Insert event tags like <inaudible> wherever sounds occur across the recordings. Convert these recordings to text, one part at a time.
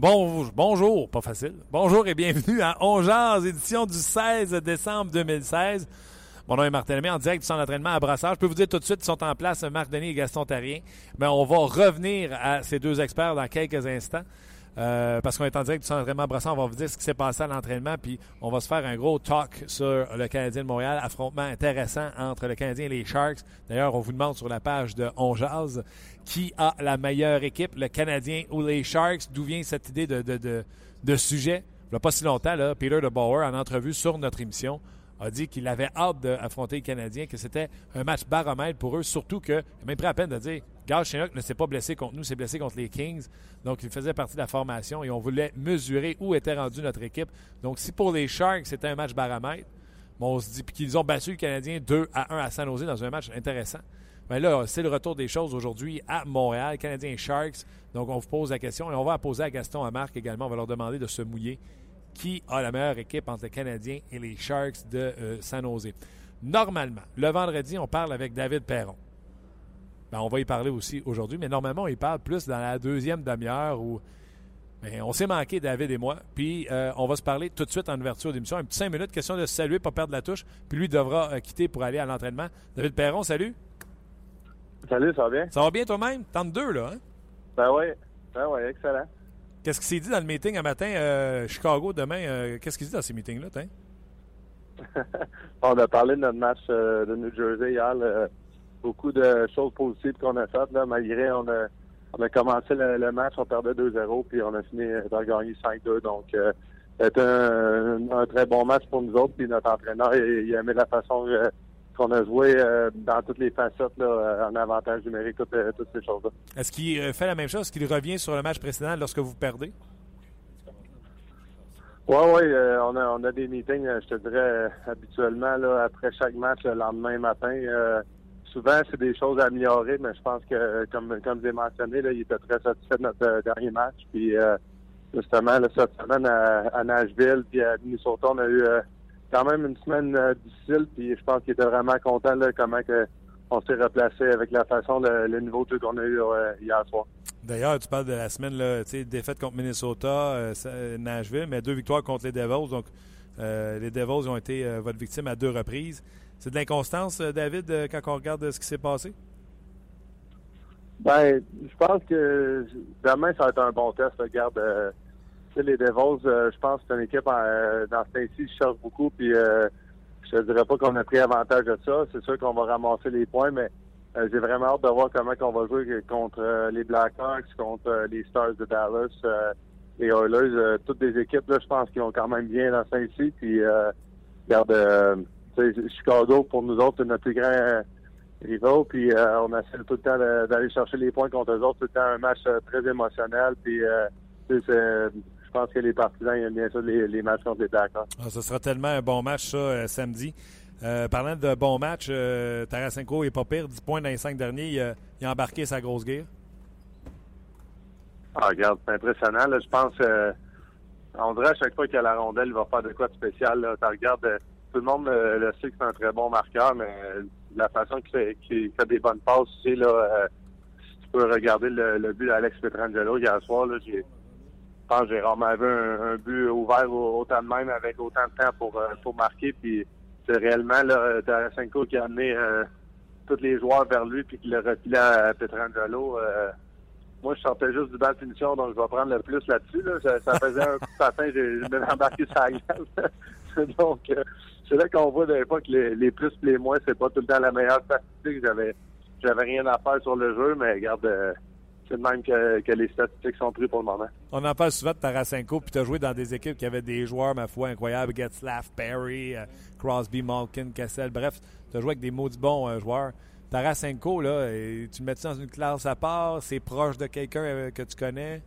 Bon, bonjour, pas facile. Bonjour et bienvenue à Ongears, édition du 16 décembre 2016. Mon nom est Martin Lemay, en direct du centre d'entraînement à Brassard. Je peux vous dire tout de suite, ils sont en place, Marc Denis et Gaston Tarien. Mais on va revenir à ces deux experts dans quelques instants. Euh, parce qu'on est en direct du centre d'entraînement à Brassard, on va vous dire ce qui s'est passé à l'entraînement, puis on va se faire un gros talk sur le Canadien de Montréal, affrontement intéressant entre le Canadien et les Sharks. D'ailleurs, on vous demande sur la page de Ongeaz qui a la meilleure équipe, le Canadien ou les Sharks. D'où vient cette idée de, sujet? Il n'y a pas si longtemps, Peter de Bauer, en entrevue sur notre émission, a dit qu'il avait hâte d'affronter les Canadiens, que c'était un match baromètre pour eux, surtout que, même pris à peine de dire, Chinook ne s'est pas blessé contre nous, s'est blessé contre les Kings. Donc, il faisait partie de la formation et on voulait mesurer où était rendue notre équipe. Donc, si pour les Sharks, c'était un match baromètre, on se dit, qu'ils ont battu le Canadien 2 à 1 à San Jose dans un match intéressant. Mais là, c'est le retour des choses aujourd'hui à Montréal, Canadiens Sharks. Donc, on vous pose la question et on va poser à Gaston, à Marc également. On va leur demander de se mouiller. Qui a la meilleure équipe entre les Canadiens et les Sharks de euh, San Jose? Normalement, le vendredi, on parle avec David Perron. Ben, on va y parler aussi aujourd'hui, mais normalement, on y parle plus dans la deuxième demi-heure où ben, on s'est manqué, David et moi. Puis euh, on va se parler tout de suite en ouverture d'émission. Un petit cinq minutes, question de se saluer, pas perdre la touche. Puis lui devra euh, quitter pour aller à l'entraînement. David Perron, salut. Salut, ça va bien? Ça va bien toi-même? Tente deux, là, hein? Ben oui. Ben oui, excellent. Qu'est-ce qui s'est dit dans le meeting un matin, euh, Chicago, demain? Euh, qu'est-ce qu'il dit dans ces meetings-là, <laughs> On a parlé de notre match euh, de New Jersey hier. beaucoup de choses positives qu'on a faites, là, malgré on a, on a commencé le, match, on perdait 2-0, puis on a fini par gagner 5-2. Donc, c'était un, très bon match pour nous autres. Puis notre entraîneur, il, il a aimé la façon qu'on a joué euh, dans toutes les facettes là, euh, en avantage numérique, toutes, euh, toutes ces choses-là. Est-ce qu'il fait la même chose? Est-ce qu'il revient sur le match précédent lorsque vous perdez? Oui, oui, on, a, on a des meetings, je te dirais, habituellement, là, après chaque match, le lendemain matin. souvent, c'est des choses à améliorer, mais je pense que, comme, comme j'ai mentionné, là, il était très satisfait de notre dernier match. Puis, justement, cette semaine à, Nashville, puis à Minnesota, on a eu quand même une semaine euh, difficile, puis je pense qu'il était vraiment content là, comment que on s'est replacé avec la façon, le, le niveau de jeu qu'on a eu euh, hier soir. D'ailleurs, tu parles de la semaine, là, défaite contre Minnesota, euh, Nashville, mais deux victoires contre les Devils. Donc, les Devils ont été votre victime à deux reprises. C'est de l'inconstance, David, quand on regarde ce qui s'est passé? Ben, je pense que demain, ça va être un bon test. Regarde, les Devils, euh, je pense que c'est une équipe euh, dans ce temps-ci, cherche beaucoup, puis euh, je ne dirais pas qu'on a pris avantage de ça. C'est sûr qu'on va ramasser les points, mais j'ai vraiment hâte de voir comment on va jouer contre les Blackhawks, contre les Stars de Dallas, les Oilers, toutes des équipes, là, je pense qu'ils ont quand même bien dans ce temps-ci. Puis, regarde, Chicago, pour nous autres, c'est notre plus grand rival, puis on essaie tout le temps d'aller chercher les points contre eux autres. Temps un match très émotionnel, puis c'est je pense que les partisans aiment bien ça, les, matchs contre les Blackhawks. Ah, ce sera tellement un bon match, ça, euh, samedi. Euh, parlant de bon match, euh, Tarasenko n'est pas pire, 10 points dans les 5 derniers. Il a, embarqué sa grosse guerre. Ah, regarde, c'est impressionnant. je pense, on dirait à chaque fois qu'il a la rondelle, il va faire de quoi de spécial. Tu tout le monde le sait que c'est un très bon marqueur, mais la façon qu'il fait, fait, des bonnes passes aussi, là, si tu peux regarder le, but d'Alex Petrangelo hier soir, j'ai pense que j'ai rarement vu un, but ouvert autant de même avec autant de temps pour, euh, pour marquer. Puis c'est réellement là, Tarasenko qui a amené euh, tous les joueurs vers lui puis qui l'a refilé à Petrangelo. Euh, moi, je sortais juste du bas de finition, donc je vais prendre le plus là-dessus. Ça, faisait un coup de patin, j'ai embarqué sa gueule. <laughs> donc, c'est là qu'on voit des fois que les, les plus et les moins, c'est pas tout le temps la meilleure statistique. J'avais j'avais rien à faire sur le jeu, mais regarde, c'est de même que, que, les statistiques sont prises pour le moment. On en parle souvent de Tarasenko, puis tu as joué dans des équipes qui avaient des joueurs, ma foi, incroyables. Getzlaff, Perry, euh, Crosby, Malkin, Cassel. Bref, tu as joué avec des maudits bons euh, joueurs. Tarasenko, là, tu le mets dans une classe à part? C'est proche de quelqu'un euh, que tu connais?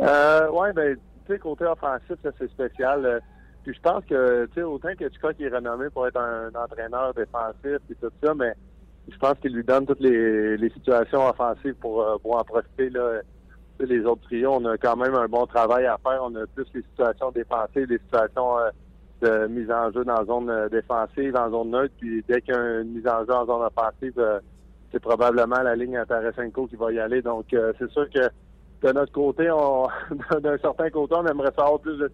Euh, oui, ben, tu sais, côté offensif, c'est spécial. Puis je pense que, tu sais, autant que Hitchcock est renommé pour être un, entraîneur défensif et tout ça, mais je pense qu'il lui donne toutes les, situations offensives pour, euh, pour en profiter. Là. Les autres trios, on a quand même un bon travail à faire. On a plus les situations défensives, les situations euh, de mise en jeu dans la zone euh, défensive, en zone neutre. Puis dès qu'il y a une mise en jeu en zone offensive, c'est probablement la ligne à Tarasenko qui va y aller. Donc c'est sûr que de notre côté, on <laughs> d'un certain côté, on aimerait savoir plus de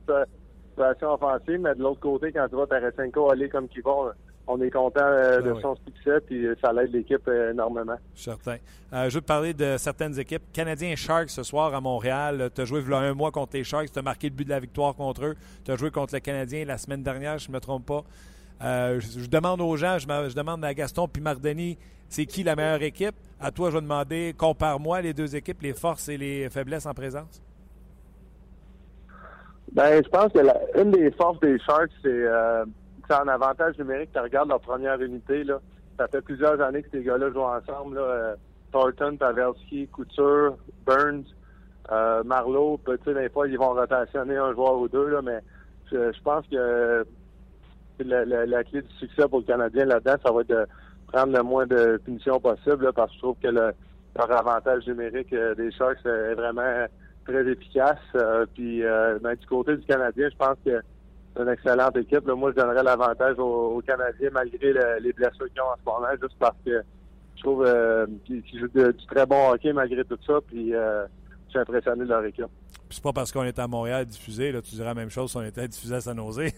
situation offensive, mais de l'autre côté, quand tu vois Tarasenko aller comme qu'il va, on est content euh, de ah son succès, puis euh, ça l'aide l'équipe euh, énormément. Certain. je veux te parler de certaines équipes. Canadiens Sharks ce soir à Montréal. Tu as joué il y a un mois contre les Sharks, tu as marqué le but de la victoire contre eux. Tu as joué contre le Canadien la semaine dernière, je ne me trompe pas. je, demande aux gens, je, demande à Gaston puis Mardeni, c'est qui la meilleure équipe? À toi, je vais demander, compare-moi les deux équipes, les forces et les faiblesses en présence. Ben, je pense que la, une des forces des Sharks, c'est en avantage numérique. Tu regardes leur première unité, là. Ça fait plusieurs années que ces gars-là jouent ensemble. Là. Euh, Thornton, Pavelski, Couture, Burns, euh, Marlowe. Peut-être des fois, ils vont rotationner un joueur ou deux, là, mais je, pense que la, la, clé du succès pour le Canadien là-dedans, ça va être de prendre le moins de punitions possible, parce que je trouve que le, leur avantage numérique euh, des Sharks est vraiment très efficace. Euh, puis euh, ben, du côté du Canadien, je pense que c'est une excellente équipe. moi, je donnerais l'avantage aux, Canadiens malgré les blessures qu'ils ont en ce moment, juste parce que je trouve euh, qu'ils jouent du très bon hockey malgré tout ça. Puis je suis impressionné de leur équipe. Puis c'est pas parce qu'on est à Montréal diffusé, là, tu dirais la même chose si on était diffusé à San Jose.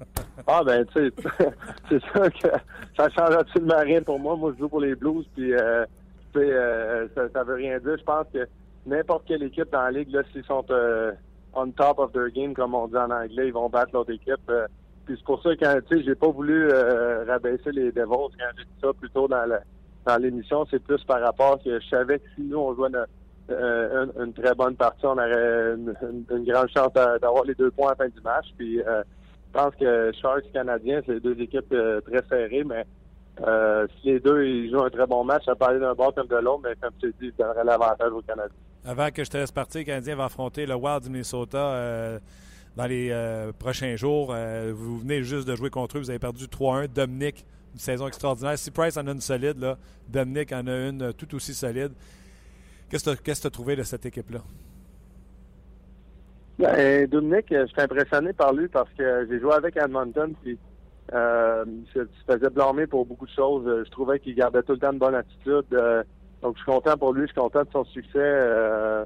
<laughs> ah ben tu sais, <laughs> c'est sûr que ça change absolument rien pour moi. Moi, je joue pour les Blues, puis tu sais, ça, ça veut rien dire. Je pense que n'importe quelle équipe dans la ligue, là, s'ils sont euh, on top of their game, comme on dit en anglais, ils vont battre l'autre équipe. Euh. puis c'est pour ça que tu sais, j'ai pas voulu euh, rabaisser les Devils quand j'ai dit ça plus tôt dans dans l'émission. C'est plus par rapport que je savais que si nous on jouait une, très bonne partie, on aurait une, grande chance d'avoir les deux points à la fin du match. Puis je pense que Sharks canadiens, c'est deux équipes très serrées, mais si les deux ils jouent un très bon match, ça parlait d'un bord comme de l'autre, mais comme tu dis, ça donnerait l'avantage aux Canadiens. Avant que je te laisse partir, le Canadien va affronter le Wild du Minnesota euh, dans les euh, prochains jours. Euh, vous venez juste de jouer contre eux. Vous avez perdu 3-1. Dominique, une saison extraordinaire. Si Price en a une solide, là, Dominique en a une tout aussi solide. Qu'est-ce que tu as trouvé de cette équipe-là? Ben, Dominique, je suis impressionné par lui parce que j'ai joué avec Edmonton. Puis, il se faisait blâmer pour beaucoup de choses. Je trouvais qu'il gardait tout le temps une bonne attitude. Donc, je suis content pour lui, je suis content de son succès. Euh,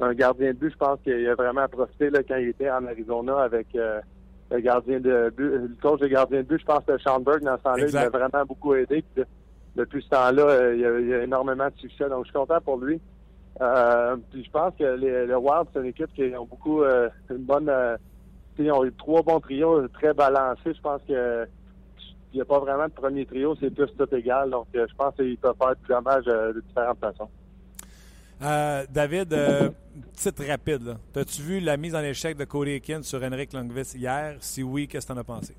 un gardien de but, je pense qu'il a vraiment profité là, quand il était en Arizona avec euh, le gardien de but. Le coach de gardien de but, je pense que Schoenberg, dans ce temps-là, il a vraiment beaucoup aidé. depuis ce temps-là, euh, il, a, a, énormément de succès. Donc, je suis content pour lui. puis je pense que les, le Wild, c'est une équipe qui ont beaucoup une bonne. ils ont eu trois bons trios très balancés. Je pense que il n'y a pas vraiment de premier trio, c'est plus tout égal. Donc, euh, je pense qu'il peut faire du dommage euh, de différentes façons. Euh, David, titre rapide. As-tu vu la mise en échec de Cody Ekin sur Henrik Lundqvist hier? Si oui, qu'est-ce que tu en as pensé?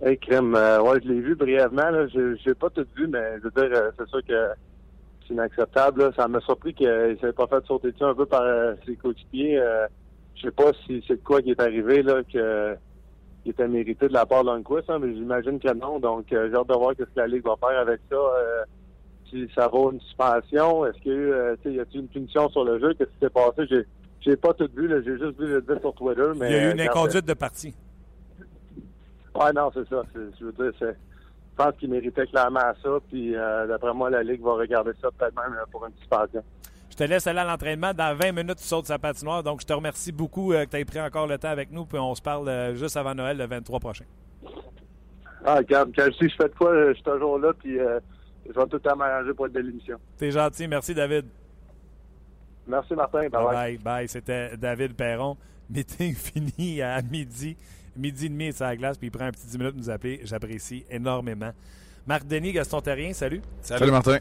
Hey, Crème, ouais, je l'ai vu brièvement. Je n'ai pas tout vu, mais je veux dire, c'est sûr que c'est inacceptable. Ça m'a surpris qu'il ne s'est pas fait sauter dessus un peu par ses coéquipiers. je sais pas si c'est quoi qui est arrivé, là, que qui était mérité de la part de hein, mais j'imagine que non. Donc, euh, j'ai hâte de voir ce que la Ligue va faire avec ça. Euh, si ça vaut une suspension, est-ce que euh, y a-t-il une punition sur le jeu? Qu'est-ce qui s'est passé? J'ai, j'ai pas tout vu, j'ai juste vu le dire sur Twitter. Mais, Il y a eu une inconduite de partie. Ouais, non, c'est ça. je veux dire, c'est, je pense qu'il méritait clairement ça. Puis, d'après moi, la Ligue va regarder ça peut-être même pour une suspension. Je te laisse aller à l'entraînement. Dans 20 minutes, tu sautes sa patinoire. Donc, je te remercie beaucoup euh, que tu aies pris encore le temps avec nous. Puis on se parle euh, juste avant Noël, le 23 prochain. Ah, quand, quand je, je fais de quoi, je suis toujours là. Puis euh, je vais tout le temps m'arranger pour être de l'émission. T'es gentil. Merci, David. Merci, Martin. Bye bye. Bye. C'était David Perron. <laughs> Meeting fini à midi. Midi et demi, c'est à la glace. Puis il prend un petit 10 minutes pour nous appeler. J'apprécie énormément. Marc Denis, Gaston Terrien, salut. Salut, Martin.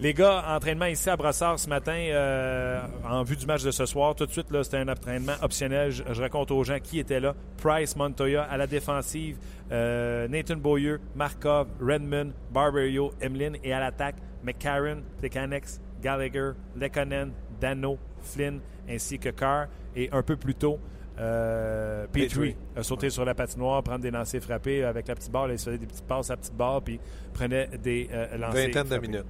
Les gars, entraînement ici à Brossard ce matin euh, en vue du match de ce soir. Tout de suite, là, c'était un entraînement optionnel. Je, je, raconte aux gens qui étaient là. Price, Montoya à la défensive, euh, Nathan Beaulieu, Markov, Redmond, Barberio, Emlyn et à l'attaque, McCarron, Plekanex, Gallagher, Lekonen, Dano, Flynn ainsi que Carr. Et un peu plus tôt, euh, Petrie a sauté sur la patinoire, prendre des lancers frappés avec la petite barre. il se faisait des petites passes à petite barre puis prenait des euh, lancers. Vingtaine frappés. de minutes.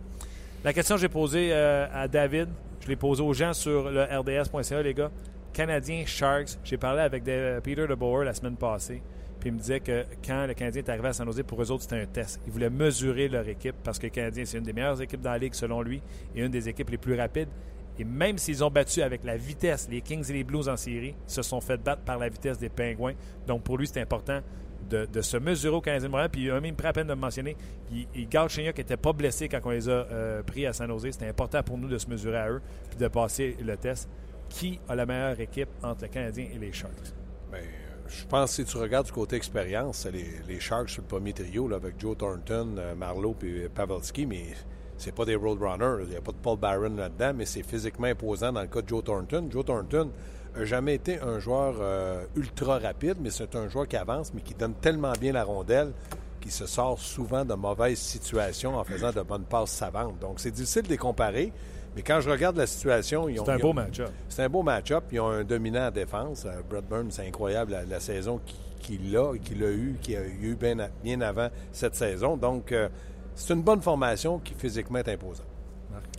La question que j'ai posée euh, à David, je l'ai posée aux gens sur le RDS.ca, les gars. Canadien Sharks, j'ai parlé avec des- Peter DeBoer la semaine passée, puis il me disait que quand le Canadien est arrivé à San Jose, pour eux autres, c'était un test. Ils voulaient mesurer leur équipe parce que le Canadien, c'est une des meilleures équipes dans la Ligue, selon lui, et une des équipes les plus rapides. Et même s'ils ont battu avec la vitesse les Kings et les Blues en série, se sont fait battre par la vitesse des Pingouins. Donc pour lui, c'est important de, se mesurer au Canadien de Montréal. Puis il a même pris la peine de le mentionner. Puis il garde qui n'était pas blessé quand on les a euh, pris à San Jose. C'était important pour nous de se mesurer à eux puis de passer le test. Qui a la meilleure équipe entre le Canadien et les Sharks? Ben, je pense que si tu regardes du côté expérience, les, Sharks sur le premier trio là, avec Joe Thornton, euh, Marlowe et Pavelski, mais c'est pas des Roadrunners. Il n'y a pas de Paul Byron là-dedans, mais c'est physiquement imposant dans le cas de Joe Thornton. Joe Thornton n'a jamais été un joueur euh, ultra rapide, mais c'est un joueur qui avance, mais qui donne tellement bien la rondelle qu'il se sort souvent de mauvaises situations en faisant de bonnes passes savantes. Donc, c'est difficile de les comparer. Mais quand je regarde la situation, ils ont. C'est un beau match-up. c'est un beau match-up. Ils ont un dominant en défense. Brad Burns, c'est incroyable la, la saison qu'il a et qu'il a eu, qu'il a eu bien, avant cette saison. Donc, euh, c'est une bonne formation qui physiquement est imposante.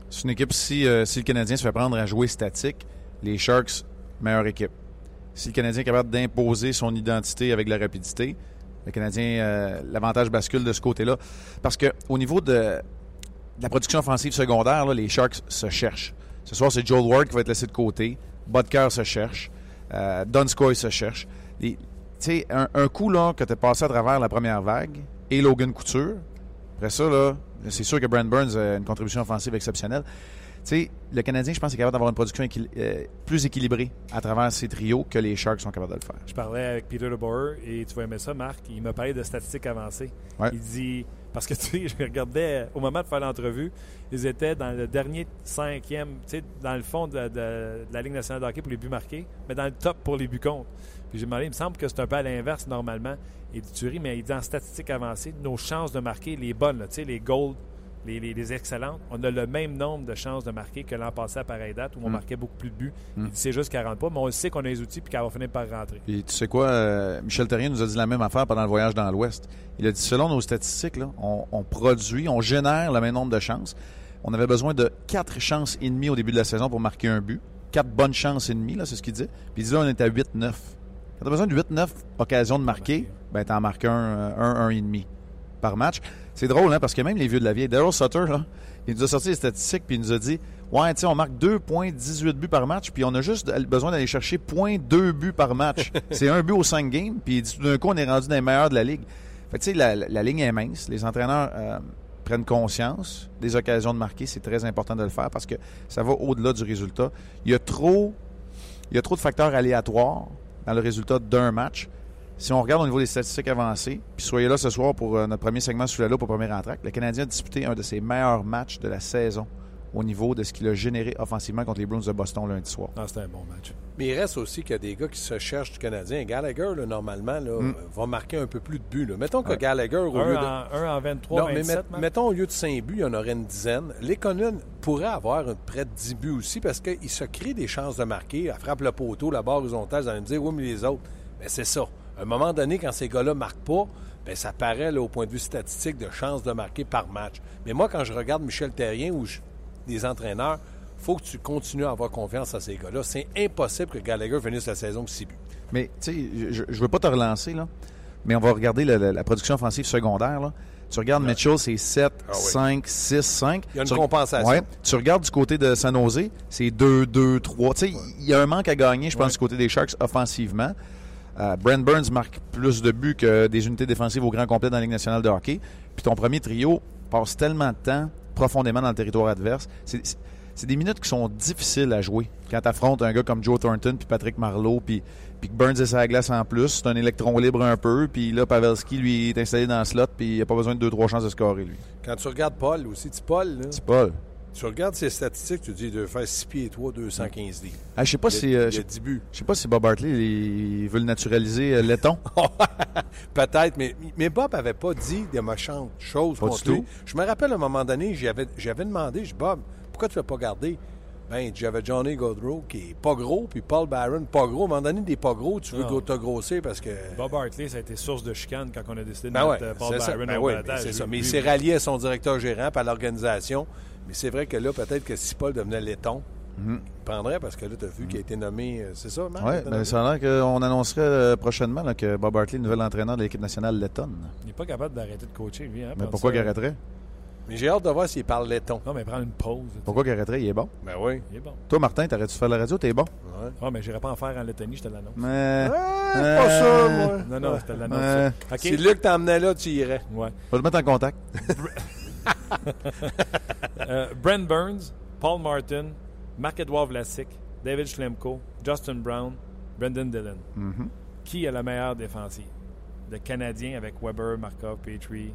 C'est une équipe, si, euh, si le Canadien se fait prendre à jouer statique, les Sharks, meilleure équipe. Si le Canadien est capable d'imposer son identité avec la rapidité, le Canadien, euh, l'avantage bascule de ce côté-là. Parce que au niveau de, la production offensive secondaire, les Sharks se cherchent. Ce soir, c'est Joel Ward qui va être laissé de côté. Bodker se cherche. Euh, Donskoy se cherche. Tu sais, un, un coup là, que tu as passé à travers la première vague et Logan Couture, après ça, là, c'est sûr que Brand Burns a une contribution offensive exceptionnelle. Tu sais, le Canadien, je pense, est capable d'avoir une production équil- euh, plus équilibrée à travers ces trios que les Sharks sont capables de le faire. Je parlais avec Peter DeBoer et tu vas aimer ça, Marc. Il m'a parlé de statistiques avancées. Ouais. Il dit. Parce que <laughs> tu sais, je regardais au moment de faire l'entrevue, ils étaient dans le dernier cinquième, tu sais, dans le fond de, de- de la Ligue nationale de hockey pour les buts marqués, mais dans le top pour les buts contre. Puis j'ai demandé, il me semble que c'est un peu à l'inverse normalement. Il dit, tu ris, mais il dit en statistiques avancées, nos chances de marquer, les bonnes, là, tu sais, les gold, les, les- les excellentes, on a le même nombre de chances de marquer que l'an passé à pareille date où on Mm. marquait beaucoup plus de buts. Mm. C'est juste qu'elle rentre pas, mais on sait qu'on a les outils puis qu'elle va finir par rentrer. Puis tu sais quoi, euh, Michel Terrien nous a dit la même affaire pendant le voyage dans l'Ouest. Il a dit, selon nos statistiques, là, on, on produit, on génère le même nombre de chances. On avait besoin de quatre chances et demie au début de la saison pour marquer un but. Quatre bonnes chances et demie, là, c'est ce qu'il dit. Puis il dit là, on est à 8-9. Quand tu as besoin de 8-9 occasions de marquer, ben t'en marques un, euh, un, un et demi par match. C'est drôle, hein, parce que même les vieux de la vieille, Daryl Sutter, là, il nous a sorti les statistiques, puis il nous a dit Ouais, tu sais, on marque 2,18 buts par match, puis on a juste besoin d'aller chercher 0,2 buts par match. <laughs> c'est un but aux 5 games, puis tout d'un coup, on est rendu dans les meilleurs de la ligue. Fait que, tu sais, la, la- la ligne est mince. Les entraîneurs euh, prennent conscience des occasions de marquer. C'est très important de le faire parce que ça va au-delà du résultat. Il y a trop, il y a trop de facteurs aléatoires dans le résultat d'un match. Si on regarde au niveau des statistiques avancées, puis soyez là ce soir pour euh, notre premier segment sous la loupe au premier entraque, le Canadien a disputé un de ses meilleurs matchs de la saison au niveau de ce qu'il a généré offensivement contre les Bruins de Boston lundi soir. Ah, c'était un bon match. Mais il reste aussi qu'il y a des gars qui se cherchent du Canadien. Gallagher, là, normalement, là, Mm. va marquer un peu plus de buts. là. Mettons que Ouais. Gallagher, au lieu Un de... en, un en 23, Non, mais 27, met- Marc? mettons, au lieu de 5 buts, il y en aurait une dizaine. Lekonen pourrait avoir près de 10 buts aussi parce qu'il se crée des chances de marquer. Elle frappe le poteau, la barre horizontale, vous allez me dire, oui, mais les autres. Mais c'est ça. À un moment donné, quand ces gars-là ne marquent pas, ben, ça paraît là, au point de vue statistique de chances de marquer par match. Mais moi, quand je regarde Michel Terrien ou je- des entraîneurs, faut que tu continues à avoir confiance à ces gars-là. C'est impossible que Gallagher finisse la saison avec 6 buts. Mais, tu sais, je ne veux pas te relancer, là, mais on va regarder la, la- la production offensive secondaire. Là. Tu regardes Mitchell, c'est 7, Ah oui. 5, 6, 5. Il y a une Tu compensation. Ouais. Tu regardes du côté de San Jose, c'est 2, 2, 3. Tu sais, il y a un manque à gagner, je pense, du côté des Sharks offensivement. Euh, Brent Burns marque plus de buts que des unités défensives au grand complet dans la Ligue nationale de hockey. Puis ton premier trio passe tellement de temps profondément dans le territoire adverse. C'est- des minutes qui sont difficiles à jouer quand tu affrontes un gars comme Joe Thornton puis Patrick Marleau, puis, puis Burns est sa glace en plus, c'est un électron libre un peu, puis là, Pavelski, lui, est installé dans le slot, puis il a pas besoin de deux, trois chances de scorer, lui. Quand tu regardes Paul aussi, tu Paul, là, pas. Tu regardes ses statistiques, tu dis de faire 6 pieds et 3, 215 livres. Ah, je sais pas Il si. il euh, y a je 10 buts. je sais pas si Bob Hartley il, veut le naturaliser euh, laiton. <laughs> Peut-être, mais, mais Bob avait pas dit de méchantes choses Pas du contre lui. tout. Je me rappelle à un moment donné, j'avais j'avais demandé, je dis Bob, pourquoi tu ne l'as pas gardé? Ben, j'avais Johnny Godrow qui est pas gros, puis Paul Barron pas gros. À un moment donné, des pas gros, tu veux Non. te grossir parce que. Bob Hartley, ça a été source de chicane quand on a décidé de Ben ouais, mettre euh, Paul c'est ça. Ben au ouais, mais c'est ça. Mais il s'est rallié à son directeur gérant, à l'organisation. Mais c'est vrai que là, peut-être que si Paul devenait laiton, il prendrait parce que là, tu as vu qu'il a été nommé. euh, C'est ça, Marc? Oui, il nommé? ça a l'air qu'on annoncerait euh, prochainement là, que Bob Hartley est le nouvel entraîneur de l'équipe nationale lettonne. Il n'est pas capable d'arrêter de coacher, lui. Hein, Mais pourquoi ça. qu'il arrêterait? Mais j'ai hâte de voir s'il parle laiton. Non, mais prendre une pause. Pourquoi qu'il arrêterait? Il est bon. Ben oui. Il est bon. Toi, Martin, t'arrêtes-tu de faire la radio? T'es bon. Ouais. Ah, mais j'irai pas en faire en Lettonie, je te l'annonce. Mais. Ah, c'est pas ça, moi. Non, non, je te l'annonce. Euh? Si Luc t'emmenait là, tu irais. Ouais. On va te mettre en contact. <laughs> Euh, Brent Burns, Paul Martin, Marc-Edouard Vlasic, David Schlemko, Justin Brown, Brendan Dillon. Mhm. Qui a la meilleure défensive? Le Canadien avec Weber, Markov, Petrie,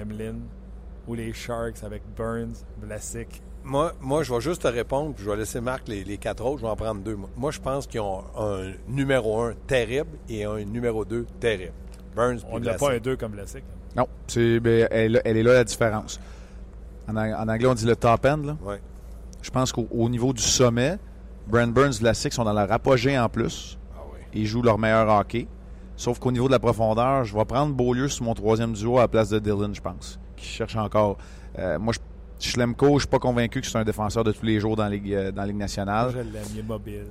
Emlyn ou les Sharks avec Burns, Vlasic? Moi, moi, je vais juste te répondre, puis je vais laisser Marc les, les quatre autres. Je vais en prendre deux. moi. Je pense qu'ils ont un numéro un terrible et un numéro deux terrible. Burns On n'a pas un. 2 comme Vlasic. Non, c'est, ben, elle, elle est là la différence. En, ang- en anglais, on dit le top end. Là. Ouais. Je pense qu'au au niveau du sommet, Brand Burns et Vlasic sont dans leur apogée en plus. Ah oui. Ils jouent leur meilleur hockey. Sauf qu'au niveau de la profondeur, je vais prendre Beaulieu sur mon troisième duo à la place de Dylan, je pense. Qui cherche encore. Euh, moi, je, Schlemko, je suis pas convaincu que c'est un défenseur de tous les jours dans la Ligue, euh, dans la Ligue nationale. Je l'aime, il est mobile.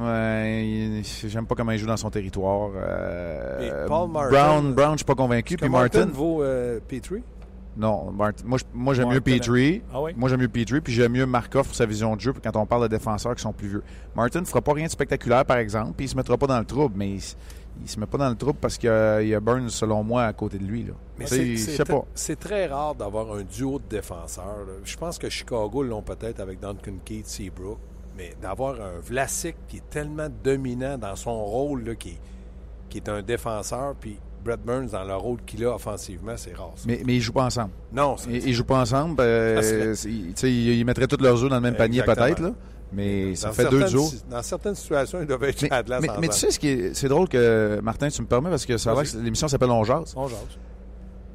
Ouais, j'aime pas comment il joue dans son territoire. Euh, Paul Martin- Brown, Brown, je suis pas convaincu. Puis Martin, Martin, vaut euh, Petrie? Non, Martin, moi, j'aime mieux Petrie. Ah oui? Moi, j'aime mieux Petrie, puis j'aime mieux Markov pour sa vision de jeu quand on parle de défenseurs qui sont plus vieux. Martin ne fera pas rien de spectaculaire, par exemple, puis il se mettra pas dans le trouble, mais il, il se met pas dans le trouble parce qu'il y a, Burns, selon moi, à côté de lui. Là. Mais c'est- pas. C'est très rare d'avoir un duo de défenseurs. là. Je pense que Chicago l'ont peut-être avec Duncan Keith, Seabrook. Mais d'avoir un Vlasic qui est tellement dominant dans son rôle, là, qui, qui est un défenseur, puis Brett Burns dans le rôle qu'il a offensivement, c'est rare. ça. Mais, mais ils jouent pas ensemble. non, c'est- Ils, ils jouent pas ensemble. euh, <laughs> ils, ils mettraient tous leurs œufs dans le même panier, peut-être, là. Mais ça fait deux duos. Dans certaines situations, ils doivent être Mais, à de la mais- mais tu sais, ce qui est, c'est drôle que, Martin, tu me permets, parce que ça va que l'émission s'appelle On Jase. On jase.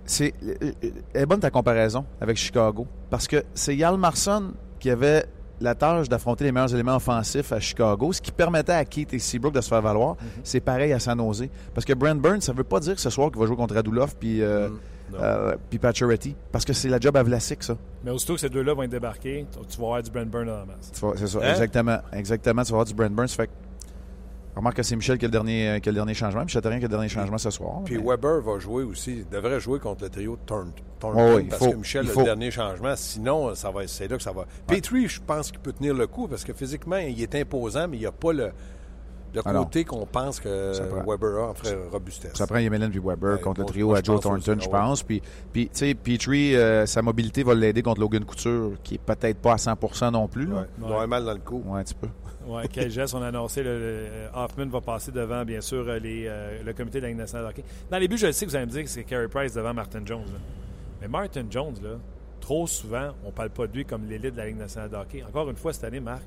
C'est, euh, elle est bonne ta comparaison avec Chicago. Parce que c'est Yal Marson qui avait la tâche d'affronter les meilleurs éléments offensifs à Chicago, ce qui permettait à Keith et Seabrook de se faire valoir. C'est pareil à San Jose. Parce que Brent Burns, ça veut pas dire ce soir qu'il va jouer contre Radulov puis, euh, Mm, euh, puis Pacioretty. Parce que c'est la job à Vlasic, ça. Mais aussitôt que ces deux-là vont être débarqués, tu vas avoir du Brent Burn dans la masse. C'est ça, Hein? exactement. Exactement, tu vas avoir du Brent Burns. Fait que, remarque que c'est Michel qui a le dernier, euh, qui a le dernier changement. Michel Terrien qui a le dernier changement ce soir. Puis Mais- Weber va jouer aussi, il devrait jouer contre le trio de Thorn- Thornton Oh oui, il parce faut, que Michel il a faut. le dernier changement. Sinon, ça va, c'est là que ça va. Petrie, je pense qu'il peut tenir le coup parce que physiquement, il est imposant, mais il n'y a pas le, le Ah côté qu'on pense que prend. Weber a en ferait robustesse. Ça prend Yemelin puis Weber Ouais, contre moi, le trio moi, à Joe Thornton, je ah pense. Puis, puis tu sais, Petrie, euh, sa mobilité va l'aider contre Logan Couture, qui est peut-être pas à 100% non plus. Ouais. Il va avoir mal dans le cou. Ouais, un petit peu. Ouais, quel geste on a annoncé. Le, le- Hoffman va passer devant, bien sûr, euh, les, euh, le comité de la Ligue nationale de hockey. Dans les buts, je sais que vous allez me dire que c'est Carey Price devant Martin Jones. là. Mais Martin Jones, là, trop souvent, on parle pas de lui comme l'élite de la Ligue nationale de hockey. Encore une fois, cette année, Marc,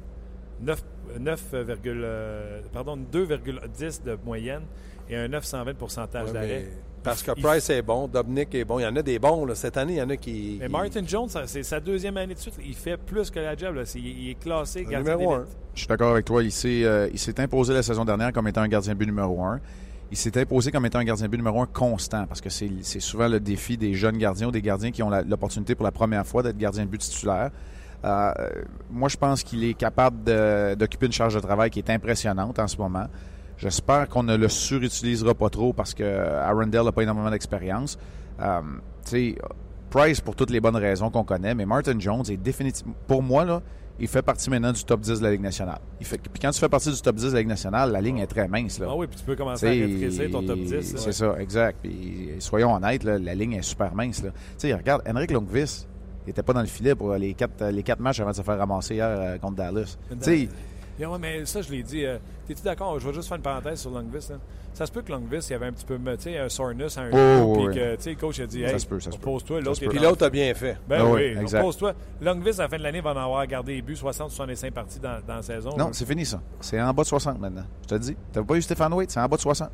9, 9, euh, pardon, 2,10 de moyenne et un 920 pourcentage Ouais, d'arrêt. mais parce que Il- Price est bon, Dominic est bon. Il y en a des bons. là. Cette année, il y en a qui. Mais Martin Jones, c'est sa deuxième année de suite. Il fait plus que la job. là. Il est classé gardien numéro d'élite. Je suis d'accord avec toi. Il s'est, euh, il s'est imposé la saison dernière comme étant un gardien de but numéro un. Il s'est imposé comme étant un gardien de but numéro un constant parce que c'est, c'est souvent le défi des jeunes gardiens ou des gardiens qui ont l'opportunité pour la première fois d'être gardien de but titulaire. Euh, moi, je pense qu'il est capable d'occuper une charge de travail qui est impressionnante en ce moment. J'espère qu'on ne le surutilisera pas trop parce que Arundel n'a pas énormément d'expérience. Euh, Price pour toutes les bonnes raisons qu'on connaît, mais Martin Jones est définitivement, pour moi, là, il fait partie maintenant du top 10 de la Ligue nationale. Il fait, puis quand tu fais partie du top 10 de la Ligue nationale, la ligne est très mince. Là. Ah oui, puis tu peux commencer à rétrécir ton top 10. C'est ça, exact. Puis, soyons honnêtes, là, la ligne est super mince. là. Regarde, Henrik Lundqvist, il n'était pas dans le filet pour les quatre, les quatre matchs avant de se faire ramasser hier euh, contre Dallas. Puis, ouais, mais ça, je l'ai dit. euh, T'es-tu d'accord? Je vais juste faire une parenthèse sur Longvis. là. Ça se peut que Longvis, il y avait un petit peu, tu sais, un soreness à un Oh, genou, puis que, tu sais, le coach a dit, Ça hey, se peut, ça se peut. repose-toi. L'autre. Puis l'autre a bien fait. Ben Ah oui, repose-toi. Longvis, à la fin de l'année, va en avoir gardé les buts, 60-65 parties dans, dans la saison. Non, c'est fini ça. C'est en bas de 60 maintenant. Je te le dis. T'as pas eu Stéphane Waite, c'est en bas de 60.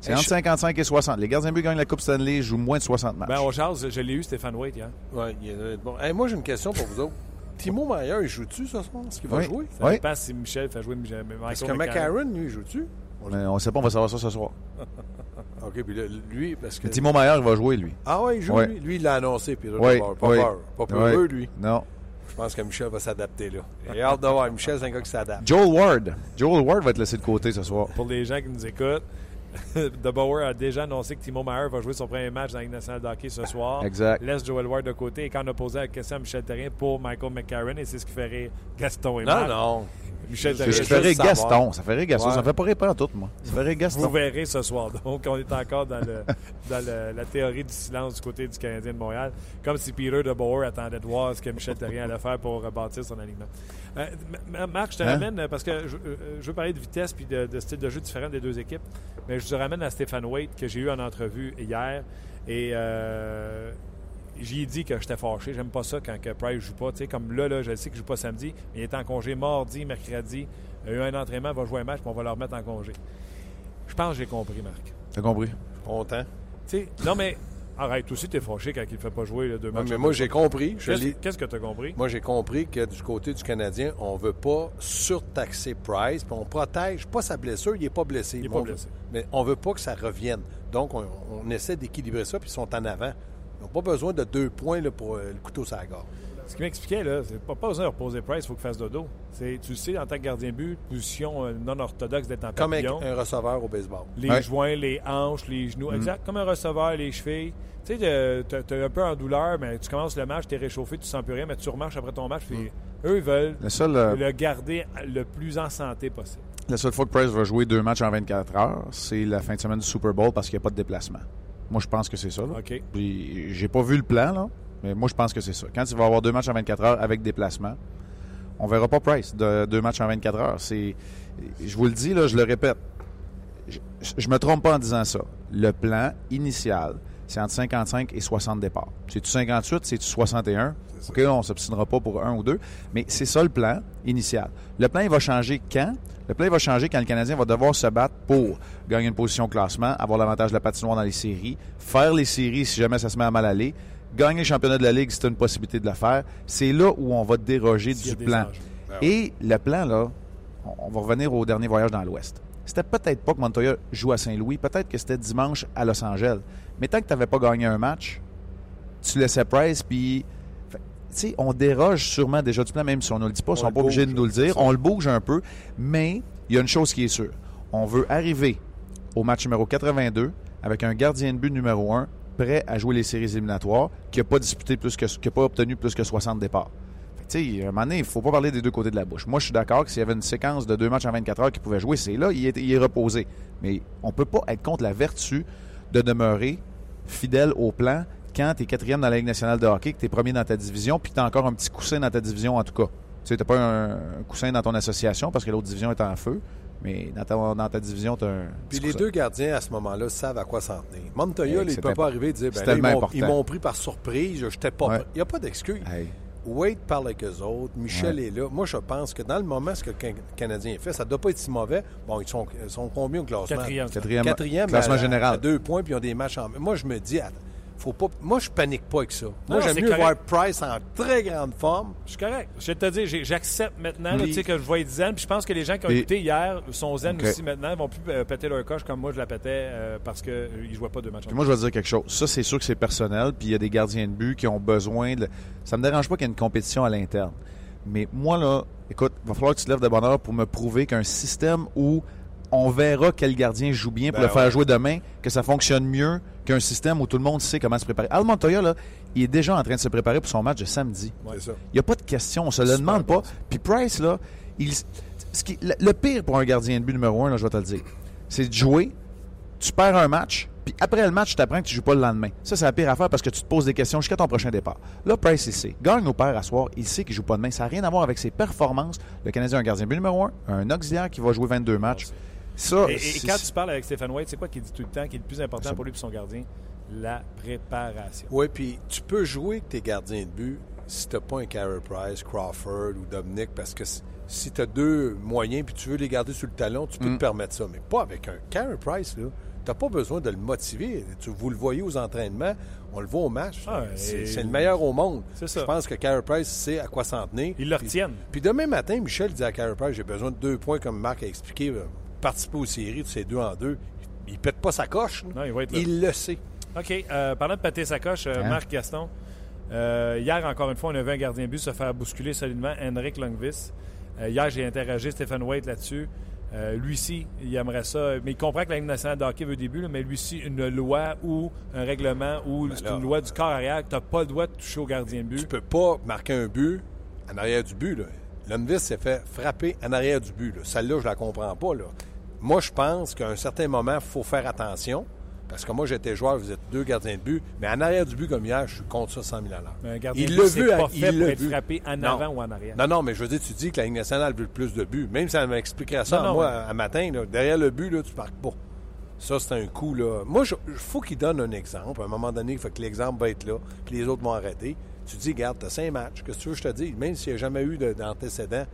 C'est entre je- 55 et 60. Les gardiens de but gagnent la Coupe Stanley, jouent moins de 60 matchs. Ben, au Charles, je l'ai eu, Stéphane Waite, hier. Ouais, il est- bon. Hey, moi, j'ai une question pour vous autres. Timo Meyer, il joue-tu ce soir? Est-ce qu'il va Oui. jouer? Ça Oui. dépend si Michel fait jouer Michel. Parce que McCarron, lui, il joue-tu? On sait pas, on va savoir ça ce soir. <laughs> OK, puis là, lui, parce que... Timo Meyer, il va jouer, lui. Ah ouais, il joue, lui. Lui, il l'a annoncé, puis là, Oui, pas peur. Pas oui. peur. Pas peur, Ouais. lui. Non. Je pense que Michel va s'adapter, là. J'ai hâte de voir. Michel, c'est un gars qui s'adapte. Joel Ward. Joel Ward va être laissé de côté ce soir. Pour les gens qui nous écoutent, <laughs> De Bauer a déjà annoncé que Timo Meyer va jouer son premier match dans la Ligue nationale de hockey ce soir. Exact. Laisse Joel Ward de côté. Et quand on a posé la question à Michel Terrien pour Michael McCarron, et c'est ce qui ferait Gaston et Non, Marc, non. Michel Je- Terrien, Je ferais. Gaston. Ça ferait Gaston. Ouais. Ça me fait pas rire pas tout, moi. Ça ferait Vous Gaston. verrez ce soir. Donc, on est encore dans, le, <laughs> dans le- la théorie du silence du côté du Canadien de Montréal. Comme si Peter de Bauer attendait de voir ce que Michel Terrien allait faire pour rebâtir son alignement. Euh, Marc, je te Hein? ramène euh, parce que je, euh, je veux parler de vitesse puis de, de style de jeu différent des deux équipes. Mais je te ramène à Stéphane Waite que j'ai eu en entrevue hier. Et euh, j'y ai dit que j'étais fâché. J'aime pas ça quand que Price joue pas. Tu sais, comme là, là, je sais qu'il joue pas samedi, mais il est en congé mardi, mercredi. Il a eu un entraînement, il va jouer un match, puis on va le remettre en congé. Je pense que j'ai compris, Marc. T'as compris? Content. Tu sais, non, mais arrête, toi aussi, t'es fâché quand il ne fait pas jouer le deux matchs. mais moi, j'ai compris. Je Qu'est-ce que tu as compris? Moi, j'ai compris que du côté du Canadien, on veut pas surtaxer Price, puis on protège pas sa blessure. Il n'est pas blessé. Il est mais pas on blessé. veut- mais on veut pas que ça revienne. Donc, on, on essaie d'équilibrer ça, puis ils sont en avant. Ils n'ont pas besoin de deux points là, pour euh, le couteau sur la gorge. Ce qu'il m'expliquait, là, c'est pas, pas besoin de reposer Price, il faut qu'il fasse dodo. C'est, tu le sais, en tant que gardien de but, position euh, non orthodoxe d'être en Comme un, papillon. un receveur au baseball. Les Ouais. joints, les hanches, les genoux. Mm. Exact. Comme un receveur, les chevilles. Tu sais, tu es un peu en douleur, mais tu commences le match, tu es réchauffé, tu sens plus rien, mais tu remarches après ton match. Puis Mm. eux, ils veulent Le seul, euh, le garder le plus en santé possible. la seule fois que Price va jouer deux matchs en 24 heures, c'est la fin de semaine du Super Bowl parce qu'il n'y a pas de déplacement. Moi, je pense que c'est ça. là. OK. Puis, j'ai pas vu le plan, là, mais moi, je pense que c'est ça. Quand il va avoir deux matchs en 24 heures avec déplacement, on verra pas Price de deux matchs en 24 heures. C'est, je vous le dis, là, je le répète. Je, je me trompe pas en disant ça. Le plan initial, c'est entre 55 et 60 départs. C'est-tu 58, c'est-tu 61? OK, on ne s'obstinera pas pour un ou deux, mais c'est ça le plan initial. Le plan, il va changer quand? Le plan, il va changer quand le Canadien va devoir se battre pour gagner une position au classement, avoir l'avantage de la patinoire dans les séries, faire les séries si jamais ça se met à mal aller, gagner le championnat de la Ligue c'est une possibilité de le faire. C'est là où on va déroger du plan. enjeux. Et le plan, là, on- va revenir au dernier voyage dans l'Ouest. C'était peut-être pas que Montoya joue à Saint-Louis, peut-être que c'était dimanche à Los Angeles. Mais tant que tu n'avais pas gagné un match, tu laissais Price, puis. Tu sais, on déroge sûrement déjà du plan, même si on ne le dit pas, ils On sont le pas obligés de nous le dire. On le bouge un peu, mais il y a une chose qui est sûre. On veut arriver au match numéro 82 avec un gardien de but numéro 1 prêt à jouer les séries éliminatoires, qui n'a pas disputé plus que, qui a pas obtenu plus que 60 départs. Fait à un moment donné, il ne faut pas parler des deux côtés de la bouche. Moi, je suis d'accord que s'il y avait une séquence de deux matchs en 24 heures qu'il pouvait jouer, c'est là, il est, il est reposé. Mais on ne peut pas être contre la vertu de demeurer fidèle au plan quand tu es quatrième dans la Ligue nationale de hockey, que tu es premier dans ta division, puis tu as encore un petit coussin dans ta division, en tout cas. Tu sais, pas un coussin dans ton association parce que l'autre division est en feu, mais dans ta, dans ta division, tu as un. Puis les deux gardiens, à ce moment-là, savent à quoi s'en tenir. Montoya, Hey, il ne peut pas arriver et dire ben, là, ils m'ont- pris par surprise, je n'étais pas Ouais. Il n'y a pas d'excuse. Hey. Wade parle avec eux autres, Michel Ouais. est là. Moi, je pense que dans le moment, ce que le Can- Canadien fait, ça ne doit pas être si mauvais. Bon, ils sont, ils sont combien au classement? Quatrième. Quatrième, Quatrième classement à- général. À deux points, puis ils ont des matchs en. Moi, je me dis, attends, faut pas. Moi, je panique pas avec ça. Moi, j'aime mieux correct. voir Price en très grande forme. Je suis correct. Je vais te dire, j'accepte maintenant là, que je vais être zen. Puis je pense que les gens qui ont écouté hier sont zen aussi maintenant. Ils vont plus euh, péter leur coche comme moi je la pétais euh, parce qu'ils ne jouaient pas en Puis moi, je vais te dire quelque chose. Ça, c'est sûr que c'est personnel. Puis il y a des gardiens de but qui ont besoin de. Ça me dérange pas qu'il y ait une compétition à l'interne. Mais moi, là, écoute, il va falloir que tu te lèves de bonne heure pour me prouver qu'un système où on verra quel gardien joue bien pour Ben le faire ouais. jouer demain, que ça fonctionne mieux qu'un système où tout le monde sait comment se préparer. Al Montoya, là, il est déjà en train de se préparer pour son match de samedi. Ça. Il n'y a pas de question, on se le demande pas. Puis Price, là, il, ce qui, le, le pire pour un gardien de but numéro un, là, je vais te le dire, c'est de jouer, tu perds un match, puis après le match, tu t'apprends que tu joues pas le lendemain. Ça, c'est la pire affaire parce que tu te poses des questions jusqu'à ton prochain départ. Là, Price, il sait. Gagne au père à soir, il sait qu'il joue pas demain. Ça n'a rien à voir avec ses performances. Le Canadien a un gardien but numéro un, un auxiliaire qui va jouer 22 matchs. Ça, Et, quand tu parles avec Stephen White, c'est quoi qu'il dit tout le temps qui est le plus important Ça- pour lui et son gardien? La préparation. Oui, puis tu peux jouer avec tes gardiens de but si tu n'as pas un Carey Price, Crawford ou Dominic, parce que si- tu as deux moyens puis tu veux les garder sur le talon, tu peux Mm. te permettre ça. Mais pas avec un Carey Price, là. Tu n'as pas besoin de le motiver. Tu- vous le voyez aux entraînements, on le voit au match. Ah, c'est et- le meilleur au monde. Ça. Je pense que Carey Price sait à quoi s'en tenir. Ils le retiennent. Puis demain matin, Michel dit à Carey Price, j'ai besoin de deux points, comme Marc a expliqué, participer aux séries, tu sais, deux en deux. Il pète pas sa coche. Non, il va être là. il le sait. OK. euh, parlant de péter sa coche, euh, Hein? Marc Gaston. euh, hier, encore une fois, on a vu un gardien de but se faire bousculer solidement, Henrik Lundqvist. Euh, hier, j'ai interrogé Stephen White là-dessus. Euh, lui ci il aimerait ça. Mais il comprend que la Ligue nationale de hockey veut des buts, là, mais lui ci une loi ou un règlement ou Ben une loi du corps arrière que tu n'as pas le droit de toucher au gardien de Tu but. peux pas marquer un but en arrière du but. Là. Lundqvist s'est fait frapper en arrière du but. là. Celle-là, je la comprends pas. Là. Moi, je pense qu'à un certain moment, il faut faire attention. Parce que moi, j'étais joueur, vous êtes deux gardiens de but. Mais en arrière du but comme hier, je suis contre ça 100 000 à l'heure. Un gardien Il de but, c'est pas fait il pour être frappé en Non. avant ou en arrière. Non, non, mais je veux dire, tu dis que la Ligue nationale veut le plus de buts. Même si elle m'expliquerait ça, Non, non, moi, ouais. un matin, là, derrière le but, là, tu marques pas. Ça, c'est un coup. là. Moi, il faut qu'il donne un exemple. À un moment donné, il faut que l'exemple va être là, puis les autres vont arrêter. Tu dis, regarde, tu as cinq matchs. Qu'est-ce que tu veux que je te dise? Même s'il n'y a jamais eu de- d'antécédent,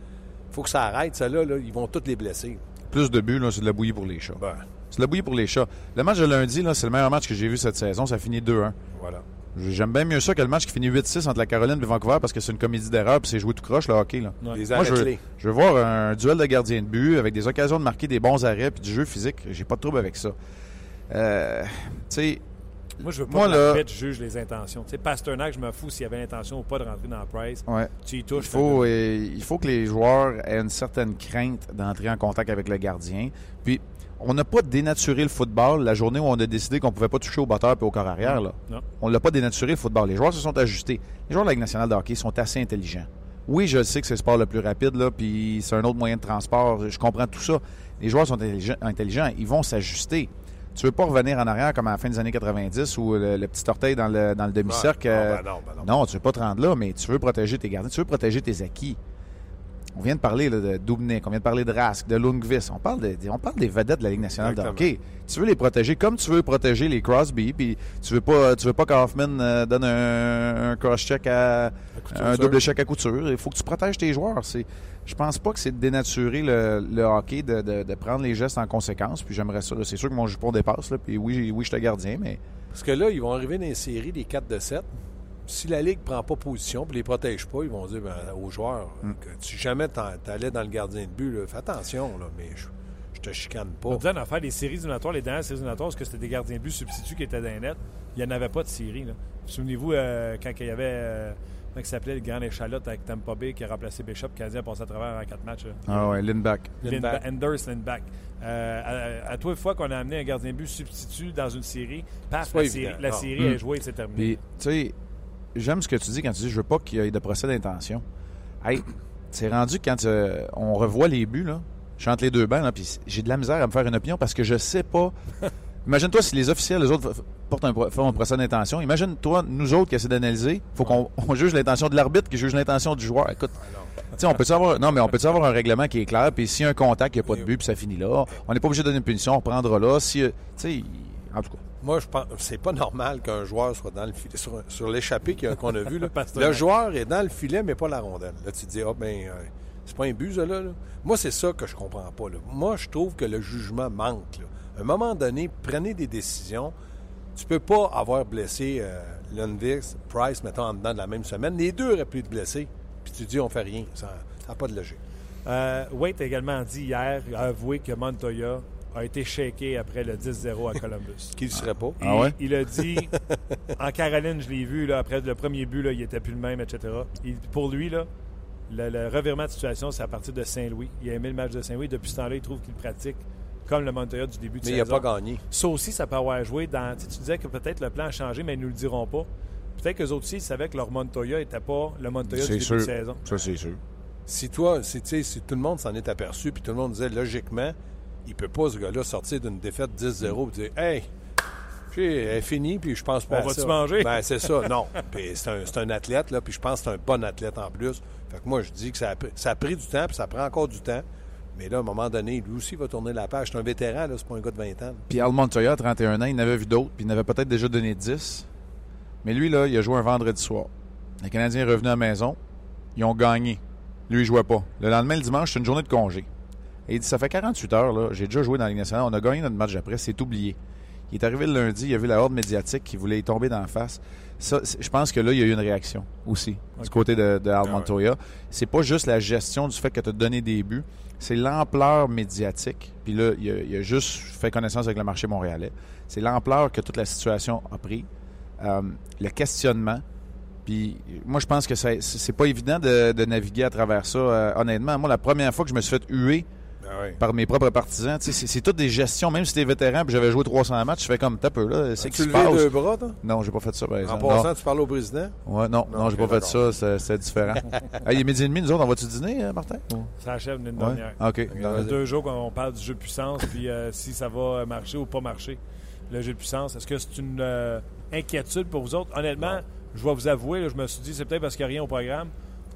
il faut que ça arrête. Ça, là, là, ils vont tous les blesser. Plus de buts, là, c'est de la bouillie pour les chats. Ben, C'est de la bouillie pour les chats. Le match de lundi, là, c'est le meilleur match que j'ai vu cette saison. Ça finit 2-1. voilà. J'aime bien mieux ça que le match qui finit 8-6 entre la Caroline et Vancouver parce que c'est une comédie d'erreurs puis c'est joué tout croche, le hockey. Là. Ouais. Moi, veux, je veux voir un duel de gardien de but avec des occasions de marquer des bons arrêts puis du jeu physique. J'ai pas de trouble avec ça. Euh, tu sais, Moi, je veux pas Moi, que là- l'arbitre juge les intentions. Tu sais, Pasternak, je me fous s'il avait l'intention ou pas de rentrer dans Price. ouais. Tu y Il touches. faut, euh, il faut que les joueurs aient une certaine crainte d'entrer en contact avec le gardien. Puis, on n'a pas dénaturé le football la journée où on a décidé qu'on pouvait pas toucher au batteur et au corps arrière. Là. Non. On l'a pas dénaturé le football. Les joueurs se sont ajustés. Les joueurs de la Ligue nationale de hockey sont assez intelligents. Oui, je sais que c'est le sport le plus rapide, là, puis c'est un autre moyen de transport. Je comprends tout ça. Les joueurs sont intelligents. Ils vont s'ajuster. Tu veux pas revenir en arrière comme à la fin des années 90 où le, le petit orteil dans le, dans le demi-cercle. Euh, Ah, ben non, ben non. tu veux pas te rendre là, mais tu veux protéger tes gardiens, tu veux protéger tes acquis. On vient de parler là, de Dubnik, on vient de parler de Rask, de Lundqvist. On parle, de- on parle des vedettes de la Ligue nationale de hockey. Tu veux les protéger comme tu veux protéger les Crosby, puis tu veux pas, tu veux pas qu'Hoffman euh, donne un, un cross-check à, couture, un ça. double check à couture. Il faut que tu protèges tes joueurs. C'est, je pense pas que c'est de dénaturer le, le hockey, de, de- de prendre les gestes en conséquence. Puis j'aimerais ça. C'est sûr que mon jupon dépasse. Là, puis oui, oui, je suis gardien, mais Parce que là, ils vont arriver dans les séries des 4 de 7. Si la Ligue prend pas position et les protège pas, ils vont dire ben, aux joueurs Mm. que si jamais t'allais dans le gardien de but, là, fais attention, là, mais je, je te chicane pas. On disait en affaire des séries éliminatoires, les dernières séries éliminatoires, parce que c'était des gardiens de but substituts qui étaient dans les nets? Il n'y en avait pas de série. là. Souvenez-vous, euh, quand il y avait. euh, il s'appelait le grand échalote avec Tampa Bay qui a remplacé Bishop, le Canadien a passé à travers en quatre matchs. là? ah ouais, Lindback. Lindback. Lindba- Anders Lindback. Euh, à, à toi, une fois qu'on a amené un gardien de but substitut dans une série, paf, la série, la non. série est jouée et c'est terminé. Puis, tu sais, j'aime ce que tu dis quand tu dis je veux pas qu'il y ait de procès d'intention. Hey, c'est rendu quand euh, on revoit les buts, là, je suis entre les deux bancs, là, puis j'ai de la misère à me faire une opinion parce que je sais pas. Imagine-toi si les officiels, les autres, portent un, font un procès d'intention. Imagine-toi, nous autres qui essaient d'analyser, faut qu'on <laughs> on juge l'intention de l'arbitre qui juge l'intention du joueur. Écoute, tu sais, on peut savoir, non, mais on peut avoir un règlement qui est clair, puis s'il y a un contact, il n'y a pas de but, puis ça finit là. On n'est pas obligé de donner une punition, on reprendra là. Si, euh, tu sais, en tout cas. Moi, je pense c'est pas normal qu'un joueur soit dans le filet. Sur, sur l'échappée qu'on a vu, là, <laughs> le joueur est dans le filet, mais pas la rondelle. Là, tu te dis, ah ben, euh, c'est pas un but, ça, là, là. Moi, c'est ça que je comprends pas. Là. Moi, je trouve que le jugement manque. Là. À un moment donné, prenez des décisions. Tu peux pas avoir blessé euh, Lundqvist, Price, mettons, en dedans de la même semaine. Les deux auraient pu être blessés. Puis tu dis, on fait rien. Ça n'a pas de logique. Euh, Waite a également dit hier, a avoué que Montoya a été shaké après le 10-0 à Columbus. <laughs> Qui ne serait pas? Ah ouais? Il, il a dit, <laughs> en Caroline, je l'ai vu, là, après le premier but, là, il était plus le même, etc. Il- pour lui, là, le, le revirement de situation, c'est à partir de Saint-Louis. Il a aimé le match de Saint-Louis. Depuis ce temps-là, il trouve qu'il pratique comme le Montoya du début de Mais il n'a saison. pas gagné. Ça aussi, ça peut avoir joué dans. Tu sais, tu disais que peut-être le plan a changé, mais ils ne nous le diront pas. Peut-être qu'eux autres aussi, ils savaient que leur Montoya n'était pas le Montoya du début sûr. de saison. Ça, c'est sûr. Si toi, si, si tout le monde s'en est aperçu, puis tout le monde disait logiquement, il peut pas, ce gars-là, sortir d'une défaite 10-0 et dire Hey, Puis elle est finie, puis je pense pas On à va-tu manger? Ben, c'est ça, non. <laughs> Puis c'est un, c'est un athlète, là, puis je pense que c'est un bon athlète en plus. Fait que moi, je dis que ça a, pris- ça a pris du temps, puis ça prend encore du temps. Mais là, à un moment donné, lui aussi va tourner la page. C'est un vétéran, c'est pas un gars de 20 ans. Puis Al Montoya, 31 ans, il en avait vu d'autres, puis il en avait peut-être déjà donné 10. Mais lui, là, il a joué un vendredi soir. Le Canadien est revenu à la maison. Ils ont gagné. Lui, il jouait pas. Le lendemain, le dimanche, c'est une journée de congé. Et il dit Ça fait 48 heures, là, j'ai déjà joué dans la Ligue nationale. On a gagné notre match d'après, c'est oublié. Il est arrivé le lundi, il a vu la horde médiatique qui voulait y tomber d'en face. Ça, je pense que là, il y a eu une réaction aussi du côté de, de Al ouais. Montoya. C'est pas juste la gestion du fait que tu as donné des buts, c'est l'ampleur médiatique. Puis là, il a, il a juste fait connaissance avec le marché montréalais. C'est l'ampleur que toute la situation a pris. Euh, le questionnement. Puis moi, je pense que c'est c'est pas évident de, de naviguer à travers ça. euh, honnêtement, moi, la première fois que je me suis fait huer Oui. par mes propres partisans, c'est c'est toutes des gestions. Même si t'es vétéran puis j'avais joué 300 matchs, je fais comme t'as peu là. C'est Tu passe? deux bras, toi? Non, j'ai pas fait ça, par En passant, tu parles au président? Ouais, non, Non, non, j'ai pas fait d'accord. ça. c'est- C'est différent. <laughs> Hey, il est midi et demi, nous autres, on va-tu dîner, euh, Martin? Ça achève Ouais. dernière. OK. Fait vas-y. deux jours qu'on parle du jeu de puissance, puis euh, si ça va marcher ou pas marcher, le jeu de puissance. Est-ce que c'est une euh, inquiétude pour vous autres? Honnêtement, je vais vous avouer, là, je me suis dit, c'est peut-être parce qu'il n'y a rien au programme.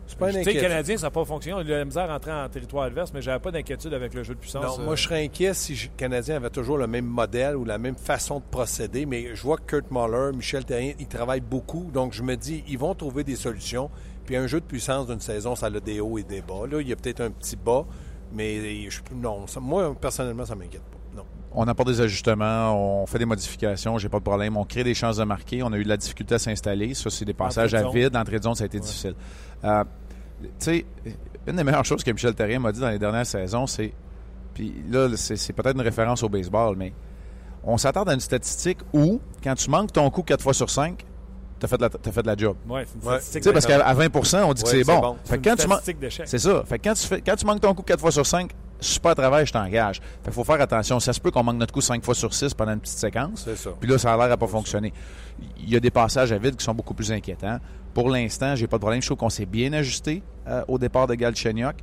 C'est pas une Tu sais, le inquiétude. Canadien, ça n'a pas fonctionné. On a eu la misère à entrer en territoire adverse, mais j'avais pas d'inquiétude avec le jeu de puissance. Non, euh, moi, je serais inquiet si le Canadien avait toujours le même modèle ou la même façon de procéder, mais je vois que Kurt Muller, Michel Terrien, ils travaillent beaucoup, donc je me dis, ils vont trouver des solutions. Puis un jeu de puissance d'une saison, ça a des hauts et des bas. Là, il y a peut-être un petit bas, mais je, non, ça- moi, personnellement, ça m'inquiète pas. Non. On apporte des ajustements, on fait des modifications, j'ai pas de problème. On crée des chances de marquer. On a eu de la difficulté à s'installer. Ça, c'est des passages Entrée à vide. L'entrée de zone, ça a été difficile. Euh, tu sais, une des meilleures choses que Michel Terrien m'a dit dans les dernières saisons, c'est. Puis là, c'est peut-être une référence au baseball, mais on s'attarde à une statistique où, quand tu manques ton coup 4 fois sur 5, tu as fait, de la- t'as fait de la job. Ouais, c'est une Ouais. Tu parce qu'à à 20 on dit que Ouais, c'est c'est bon. bon. Fait C'est que une quand tu manques. statistique d'échec. C'est ça. Fait que quand tu, fais, quand tu manques ton coup 4 fois sur 5, super travail, je t'engage. Fait qu'il faut faire attention. Ça se peut qu'on manque notre coup 5 fois sur 6 pendant une petite séquence. C'est ça. Puis là, ça a l'air à pas fonctionner. Il y a des passages à vide qui sont beaucoup plus inquiétants. Pour l'instant, j'ai pas de problème. Je trouve qu'on s'est bien ajusté euh, au départ de Galchenyuk.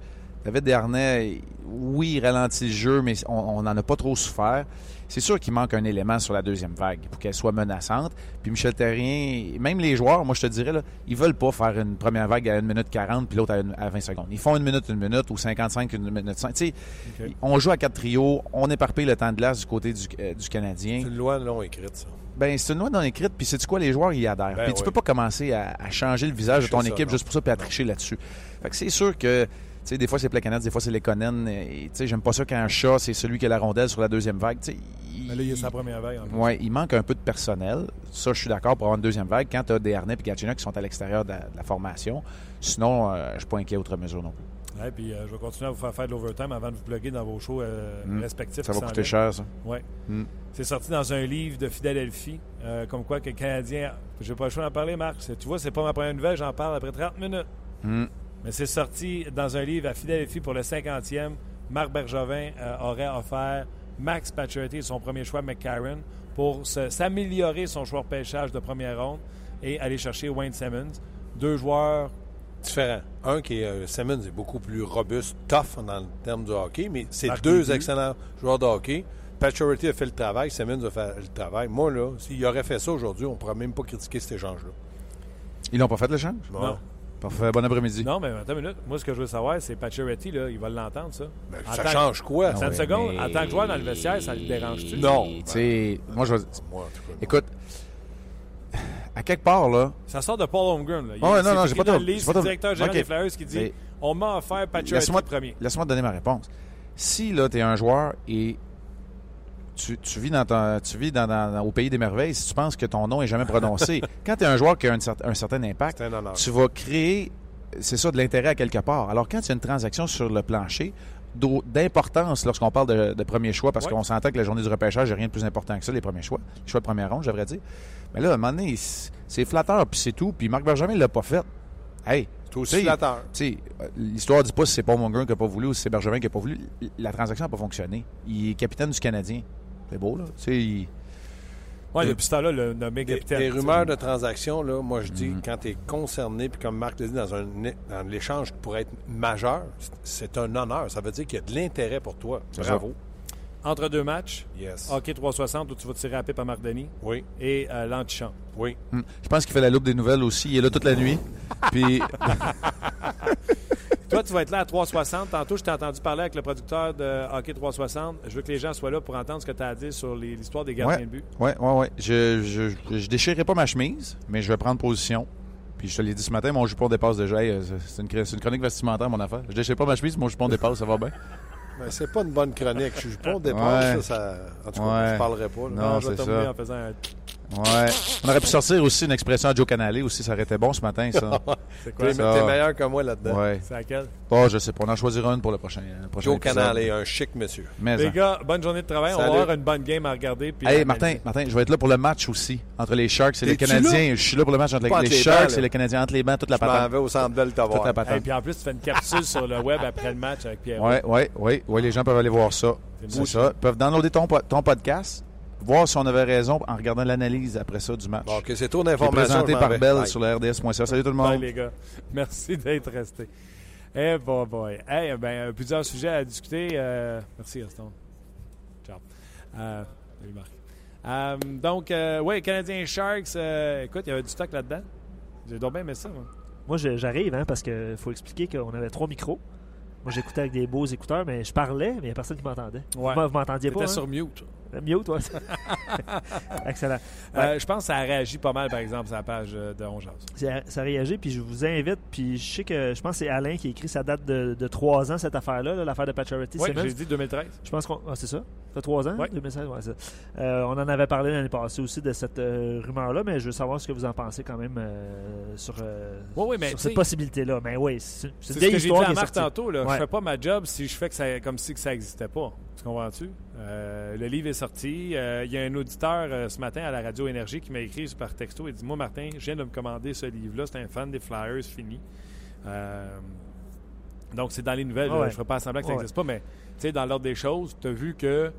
David Dernay, oui, il ralentit le jeu, mais on n'en a pas trop souffert. C'est sûr qu'il manque un élément sur la deuxième vague pour qu'elle soit menaçante. Puis Michel Terrien, même les joueurs, moi je te dirais, là, ils veulent pas faire une première vague à 1 minute 40 puis l'autre à, à 20 secondes. Ils font une minute, une minute ou 55, une minute 5. Tu sais, Ok. on joue à quatre trios, on éparpille le temps de glace du côté du, euh, du Canadien. C'est une loi non écrite, ça. Ben, c'est une loi non écrite, puis c'est quoi les joueurs y adhèrent. Ben puis tu oui. peux pas commencer à, à changer le visage de ton ça, équipe non. juste pour ça, puis à tricher là-dessus. Fait que c'est sûr que, tu sais, des fois c'est Plekanec, des fois c'est les Conan. Tu sais, j'aime pas ça quand un chat, c'est celui qui a la rondelle sur la deuxième vague. Tu sais, il, Mais là, il y a sa première vague. en ouais, il manque un peu de personnel. Ça, je suis d'accord pour avoir une deuxième vague quand tu as des Harnais et Gatchina qui sont à l'extérieur de, la- de la formation. Sinon, euh, je suis pas inquiet outre mesure non plus. Ouais, puis euh, je vais continuer à vous faire faire de l'overtime avant de vous plugger dans vos shows euh, Mm. respectifs. Ça va coûter cher, ça. Ouais. Mm. C'est sorti dans un livre de Philadelphie, euh, comme quoi que le Canadien. J'ai pas le choix d'en parler, Marc. Tu vois, c'est pas ma première nouvelle, j'en parle après 30 minutes. Mm. Mais c'est sorti dans un livre à Philadelphie pour le 50e. Marc Bergevin euh, aurait offert Max Pacioretty et son premier choix, McCarron, pour s'améliorer son choix de pêchage de première ronde et aller chercher Wayne Simmons. Deux joueurs Différent. Un qui est euh, Simmons est beaucoup plus robuste, tough dans le terme du hockey, mais c'est deux excellents joueurs de hockey. Pacioretty a fait le travail, Simmons a fait le travail. Moi, là, s'il aurait fait ça aujourd'hui, on ne pourrait même pas critiquer cet échange-là. Ils l'ont pas fait, l'échange? Non. Parfait. Bon après-midi. Non, mais attends une minute. Moi, ce que je veux savoir, c'est Pacioretty, là, il va l'entendre, ça. Ben, En ça tant- change quoi? Ah 30 ouais, secondes, mais- en tant que joueur dans le vestiaire, ça le dérange-tu? Non. Tu sais, moi, je vais- Moi, en tout cas, non. Écoute, à quelque part, là, Ça sort de Paul Holmgren. Là. Il- ouais, non, non, j'ai pas trop- j'ai c'est le directeur général Ok. des Flyers qui dit Mais- on m'a offert Laisse-moi premier. laisse-moi te donner ma réponse. Si là, tu es un joueur et tu, tu vis, dans ton- tu vis dans, dans- au pays des merveilles, si tu penses que ton nom est jamais prononcé, <laughs> quand tu es un joueur qui a un, cer- un certain impact, un tu vas créer, c'est ça, de l'intérêt à quelque part. Alors, quand il y a une transaction sur le plancher, d'importance lorsqu'on parle de, de premier choix, parce Ouais. qu'on s'entend que la journée du repêchage, il n'y a rien de plus important que ça, les premiers choix. Les choix de première ronde, j'aimerais dire. Mais là, à un moment donné, c'est flatteur, puis c'est tout. Puis Marc Bergevin ne l'a pas fait. Hey, C'est aussi flatteur. euh, l'histoire ne dit pas si c'est Paul Munger qui n'a pas voulu ou si c'est Bergevin qui n'a pas voulu. La transaction n'a pas fonctionné. Il est capitaine du Canadien. C'est beau, là. Il- Ouais, depuis ce temps-là, le nommé Les, capitaine. les rumeurs de transactions, là, moi, je dis, Mhm. quand tu es concerné, puis comme Marc l'a dit, dans, un, dans l'échange qui pourrait être majeur, c'est- un honneur. Ça veut dire qu'il y a de l'intérêt pour toi. Bravo. Entre deux matchs, Yes. hockey 360 où tu vas tirer à pipe à Marc Denis Oui, et euh, l'antichamp. oui. Hmm. Je pense qu'il fait la loupe des nouvelles aussi. Il est là toute la nuit. Puis, <laughs> Toi, tu vas être là à 360. Tantôt, je t'ai entendu parler avec le producteur de Hockey 360. Je veux que les gens soient là pour entendre ce que tu as à dire sur l'histoire des gardiens Ouais. de but. ouais, ouais, ouais. Je, je, je déchirerai pas ma chemise, mais je vais prendre position. Puis je te l'ai dit ce matin, mon jupon dépasse déjà. Hey, euh, c'est une, une chronique vestimentaire, mon affaire. Je déchire pas ma chemise, mon jupon dépasse, ça va bien. Mais c'est pas une bonne chronique. Je suis pas au départ, Ouais. ça, ça. En tout cas, Ouais. je parlerai pas. là. Non, je vais c'est terminer ça. en faisant un... Ouais. On aurait pu sortir aussi une expression à Joe Canale aussi, ça aurait été bon ce matin, ça. <laughs> C'est T'es quoi ça? ça? t'es meilleur que moi là-dedans. ouais. C'est laquelle? Oh, je sais pas. On en choisira une pour le prochain. le prochain Joe épisode. Canal est un chic monsieur. Mais Les hein. gars, bonne journée de travail. On Salut. va avoir une bonne game à regarder. puis Hey, à Martin. Martin, je vais être là pour le match aussi. Entre les Sharks et les Canadiens. Je suis là pour le match entre les, Sharks bancs, et les Canadiens. Entre les bancs, toute la Je m'en patente. vais au Centre Bell te Toute la Et patente. puis en plus, tu fais une capsule sur le web après le match avec Pierre. Oui, oui, oui. Ouais, les gens peuvent aller voir ça. C'est ça. Ils peuvent downloader ton podcast, voir si on avait raison en regardant l'analyse après ça du match. Bon, OK, c'est est d'informations. présenté par. Bell Bye. sur le RDS.ca. Salut tout le Bye, monde. les gars. <laughs> Merci d'être restés. Eh, bon, boy. Hey, ben, euh, plusieurs sujets à discuter. Euh, merci, Gaston. Ciao. Euh, salut, Marc. Euh, donc, euh, oui, Canadiens Sharks. euh, écoute, il y avait du stock là-dedans. J'ai donc bien aimé ça, moi. Moi, j'arrive, hein, parce qu'il faut expliquer qu'on avait trois micros. Moi, j'écoutais avec des beaux écouteurs, mais je parlais, mais il n'y a personne qui m'entendait. Ouais. Vous, vous m'entendiez pas? Hein? sur mute. Mute, ouais. <laughs> Excellent. Euh, je pense que ça a réagi pas mal, par exemple, sur la page euh, de Ongeaz. Ça, ça réagit, puis je vous invite, puis je sais que je pense que c'est Alain qui a écrit sa date de, de 3 ans, cette affaire-là, là, l'affaire de Pacioretty Oui, j'ai dit 2013. Je pense qu'on. Ah, c'est ça? Ça fait 3 ans? Ouais. 2016, ouais, c'est ça. Euh, on en avait parlé l'année passée aussi de cette euh, rumeur-là, mais je veux savoir ce que vous en pensez quand même sur, Oui, oui, mais sur tu cette possibilité-là. Mais oui, c'est une ce vieille que j'ai dit histoire à Marc tantôt. Là. Je fais pas ma job si je fais que ça, comme si que ça n'existait pas. Tu comprends-tu? Le livre est sorti. Il y a un auditeur euh, ce matin à la Radio Énergie qui m'a écrit par texto. Il dit Moi, Martin, je viens de me commander ce livre-là. C'est un fan des Flyers fini. Euh, donc, c'est dans les nouvelles. Ah ouais. Je ne ferai pas semblant que ça Ouais. n'existe pas, mais tu sais, dans l'ordre des choses, tu as vu que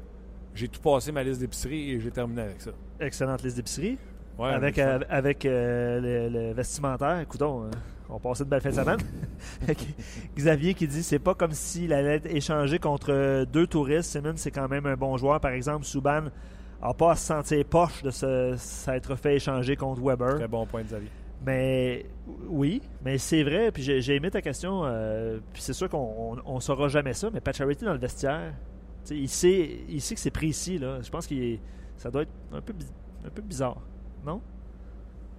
j'ai tout passé ma liste d'épicerie et j'ai terminé avec ça. Excellente liste d'épicerie. Ouais, avec euh, avec le, le vestimentaire. Écoutons, on passait de belles fins de semaine. <laughs> Xavier qui dit c'est pas comme s'il allait être échangé contre deux touristes. Simmons, c'est quand même un bon joueur. Par exemple, Subban n'a pas à se sentir poche de s'être fait échanger contre Weber. Très bon point de Xavier. Mais oui, mais c'est vrai. Puis j'ai j'ai aimé ta question. euh, puis c'est sûr qu'on on, on saura jamais ça. Mais Pacioretty dans le vestiaire, il sait, il sait que c'est précis. Là. Je pense que ça doit être un peu, un peu bizarre. Non?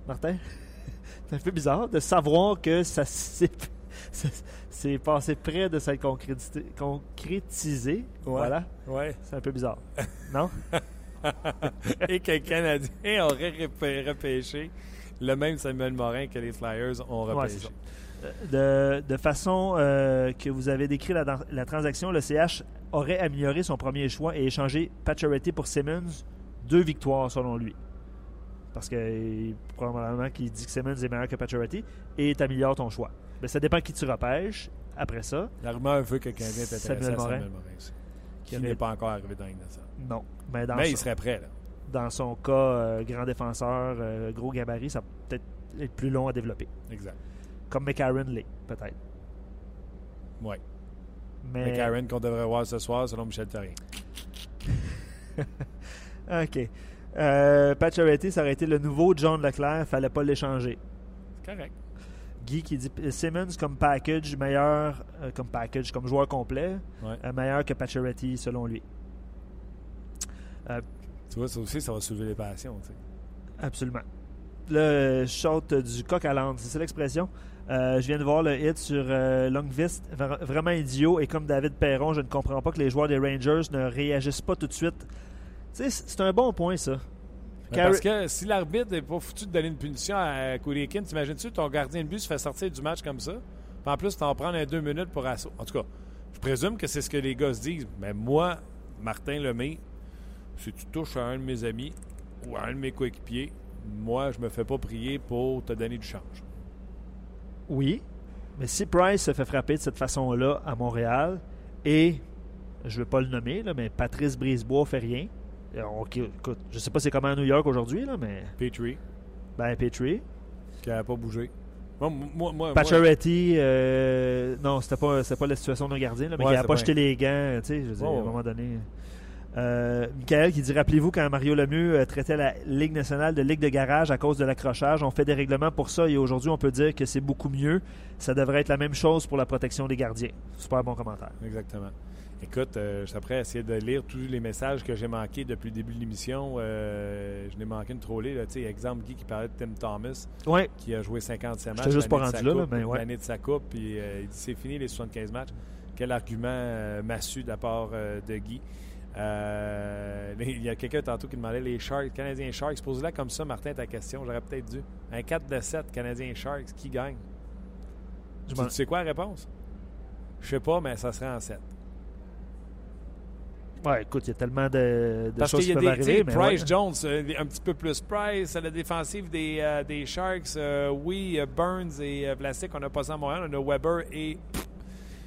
Martin? <laughs> c'est un peu bizarre de savoir que ça- c'est <laughs> passé près de s'être concrétisé. concrétisé. Voilà. Ouais. C'est un peu bizarre. Non? <laughs> <laughs> et que le Canadien aurait repê- repêché le même Samuel Morin que les Flyers ont repêché. de, de façon euh, que vous avez décrit la, la transaction, le CH aurait amélioré son premier choix et échangé Pacioretty pour Simmons. Deux victoires selon lui. Parce que probablement qu'il dit que Simmons est meilleur que Pacioretty et t'améliores ton choix. Mais ça dépend qui tu repêches après ça. La rumeur veut que est intéressé Samuel à Morin. Samuel Morin aussi, qui n'est pas encore arrivé dans l'Ignatian. Non. Mais dans, Mais son, il serait prêt, là. dans son cas, euh, grand défenseur, euh, gros gabarit, ça peut peut-être être plus long à développer. Exact. Comme McCarron l'est, peut-être. Ouais. Mais, qu'on devrait voir ce soir, selon Michel Therrien. <laughs> OK. Euh, Pacioretty, ça aurait été le nouveau John Leclerc. Fallait pas l'échanger. C'est correct. Guy qui dit Simmons comme package meilleur, euh, comme package, comme joueur complet, Ouais. euh, meilleur que Pacioretty selon lui. Tu vois, ça aussi, ça va soulever les passions. tu sais. Absolument. Le shot du coq à l'âne, c'est ça l'expression? Euh, je viens de voir le hit sur euh, Longvist, Vra- vraiment idiot. Et comme David Perron, je ne comprends pas que les joueurs des Rangers ne réagissent pas tout de suite. Tu sais, c'est un bon point, ça. Carey- Parce que si l'arbitre n'est pas foutu de donner une punition à Kurikin, t'imagines-tu ton gardien de but se fait sortir du match comme ça? Puis en plus, t'en prends un deux minutes pour assaut. En tout cas, je présume que c'est ce que les gars se disent. Mais moi, Martin Lemay, si tu touches à un de mes amis ou à un de mes coéquipiers, moi, je me fais pas prier pour te donner du change. Oui, mais si Price se fait frapper de cette façon-là à Montréal et, je ne veux pas le nommer, là, mais Patrice Brisebois fait rien. Euh, on- écoute, je sais pas c'est comment à New York aujourd'hui, là, mais Petrie, ben Petrie. qui n'a pas bougé. Moi, moi, moi, Pacioretty, euh, non, c'était pas, pas la situation d'un gardien, là, mais Ouais, il n'a pas jeté les gants, tu sais, je veux dire, Ouais, à un moment donné. Euh, Michael qui dit Rappelez-vous quand Mario Lemieux euh, traitait la Ligue nationale de Ligue de garage à cause de l'accrochage? On fait des règlements pour ça et aujourd'hui, on peut dire que c'est beaucoup mieux. Ça devrait être la même chose pour la protection des gardiens. Super bon commentaire. Exactement. Écoute, euh, je suis prêt à essayer de lire tous les messages que j'ai manqués depuis le début de l'émission. Euh, je n'ai manqué une trollée. Là, exemple, Guy qui parlait de Tim Thomas, Ouais, qui a joué 57 matchs. J'étais juste pas rendu là, ouais. L'année de sa coupe, puis il dit c'est fini les 75 matchs. Quel argument massu de la part de Guy. Euh, il y a quelqu'un tantôt qui demandait les Sharks, Canadiens Sharks. Pose-la comme ça, Martin, ta question. J'aurais peut-être dû. Un 4 de 7, Canadiens Sharks, qui gagne? Je tu, sais quoi la réponse? Je sais pas, mais ça serait en 7. ouais, écoute, il y a tellement de, de Parce choses qui a peuvent arriver. mais Price ouais. Jones, euh, un petit peu plus Price. La défensive des, euh, des Sharks, euh, oui, Burns et Vlasic, on n'a pas ça à Montréal. On a Weber et.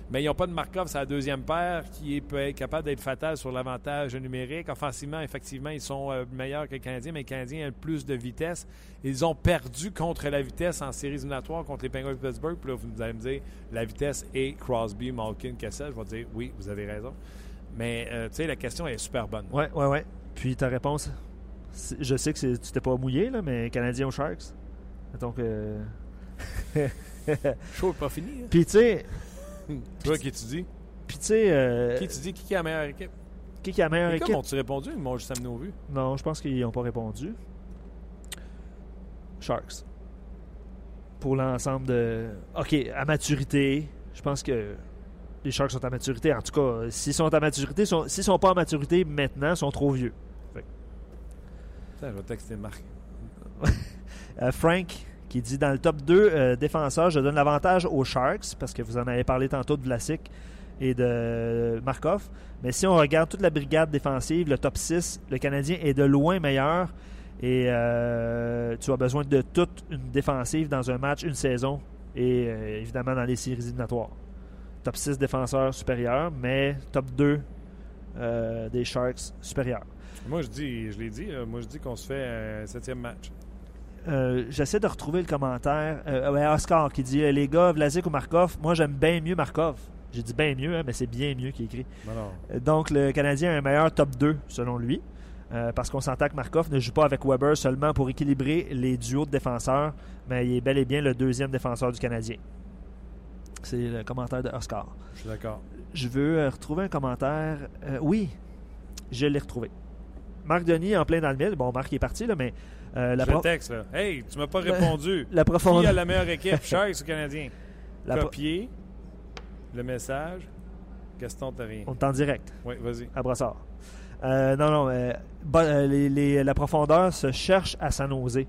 Mais ils n'ont pas de Markov, c'est la deuxième paire qui est peut être capable d'être fatale sur l'avantage numérique. Offensivement, effectivement, ils sont euh, meilleurs que les Canadiens, mais les Canadiens ont plus de vitesse. Ils ont perdu contre la vitesse en séries éliminatoires contre les Penguins de Pittsburgh. Puis là, vous allez me dire, la vitesse est Crosby, Malkin, Kessel. Je vais dire, oui, vous avez raison. Mais, euh, tu sais, la question est super bonne. Ouais, ouais, ouais. Puis ta réponse, je sais que c'est- tu t'es pas mouillé, là, mais Canadien aux Sharks? Mettons que. <laughs> Chaud pas fini. Hein? Puis tu sais, Toi qui tu dis? puis tu sais, euh, Qui tu dis qui est la meilleure équipe? qui a la meilleure équipe? ont-tu répondu? Ils m'ont juste amené au vu. Non, je pense qu'ils n'ont pas répondu. Sharks. Pour l'ensemble de. OK, à maturité, je pense que les Sharks sont à maturité. En tout cas, s'ils sont à maturité, sont- s'ils sont pas à maturité maintenant, ils sont trop vieux. Attends, je vais texter Marc. <laughs> Euh, Frank qui dit dans le top 2 euh, défenseurs, je donne l'avantage aux Sharks parce que vous en avez parlé tantôt de Vlasic et de Markov. Mais si on regarde toute la brigade défensive, le top 6, le Canadien est de loin meilleur. Et euh, tu as besoin de toute une défensive dans un match, une saison et euh, évidemment dans les séries éliminatoires. Top 6 défenseurs supérieurs, mais top 2 euh, des Sharks supérieurs. Moi, je dis, je l'ai dit, moi, je dis qu'on se fait un septième match. Euh, J'essaie de retrouver le commentaire. Euh, Oscar qui dit euh, Les gars, Vlasic ou Markov Moi, j'aime bien mieux Markov. J'ai dit bien mieux, hein, mais c'est bien mieux qui écrit. Euh, Donc, le Canadien a un meilleur top 2, selon lui. Euh, parce qu'on s'entend que Markov ne joue pas avec Weber seulement pour équilibrer les duos de défenseurs, mais il est bel et bien le deuxième défenseur du Canadien. C'est le commentaire de Oscar. Je suis d'accord. Je veux euh, retrouver un commentaire. Euh, oui, je l'ai retrouvé. Marc Denis en plein dans le mille. Bon, Marc est parti, là, mais euh, la, pro- texte, là. Hey, tu m'as pas <laughs> répondu. la Qui profondeur. a la meilleure équipe, <laughs> Sharks ou Canadien? la pro- Copier le message. Gaston, t'as rien. On est en direct. Oui, vas-y. à Brossard. Euh, non, non. euh, euh, les- les- la profondeur se cherche à San Jose.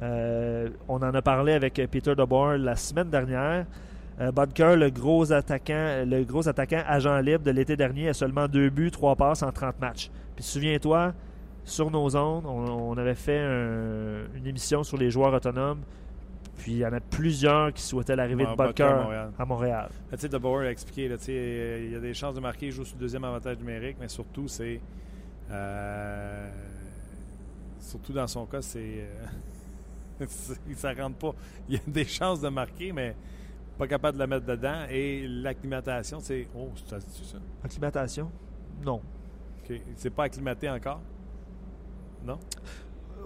On en a parlé avec Peter DeBoer la semaine dernière. Bodker, le gros attaquant, le gros attaquant agent libre de l'été dernier, a seulement deux buts, trois passes en 30 matchs. Puis souviens-toi, sur nos ondes, on, on avait fait un- une émission sur les joueurs autonomes. Puis il y en a plusieurs qui souhaitaient l'arrivée de Bodker à Montréal. à Montréal. Là, Tu sais, DeBauer a expliqué, là, tu sais, il y a des chances de marquer, il joue sur le deuxième avantage numérique, mais surtout, c'est. euh, surtout dans son cas, c'est. euh, <laughs> c'est- ça rentre pas. Il y a des chances de marquer, mais pas capable de la mettre dedans. Et l'acclimatation, c'est. Oh, ça se dit ça? Acclimatation? Non. OK. C'est pas acclimaté encore? Non?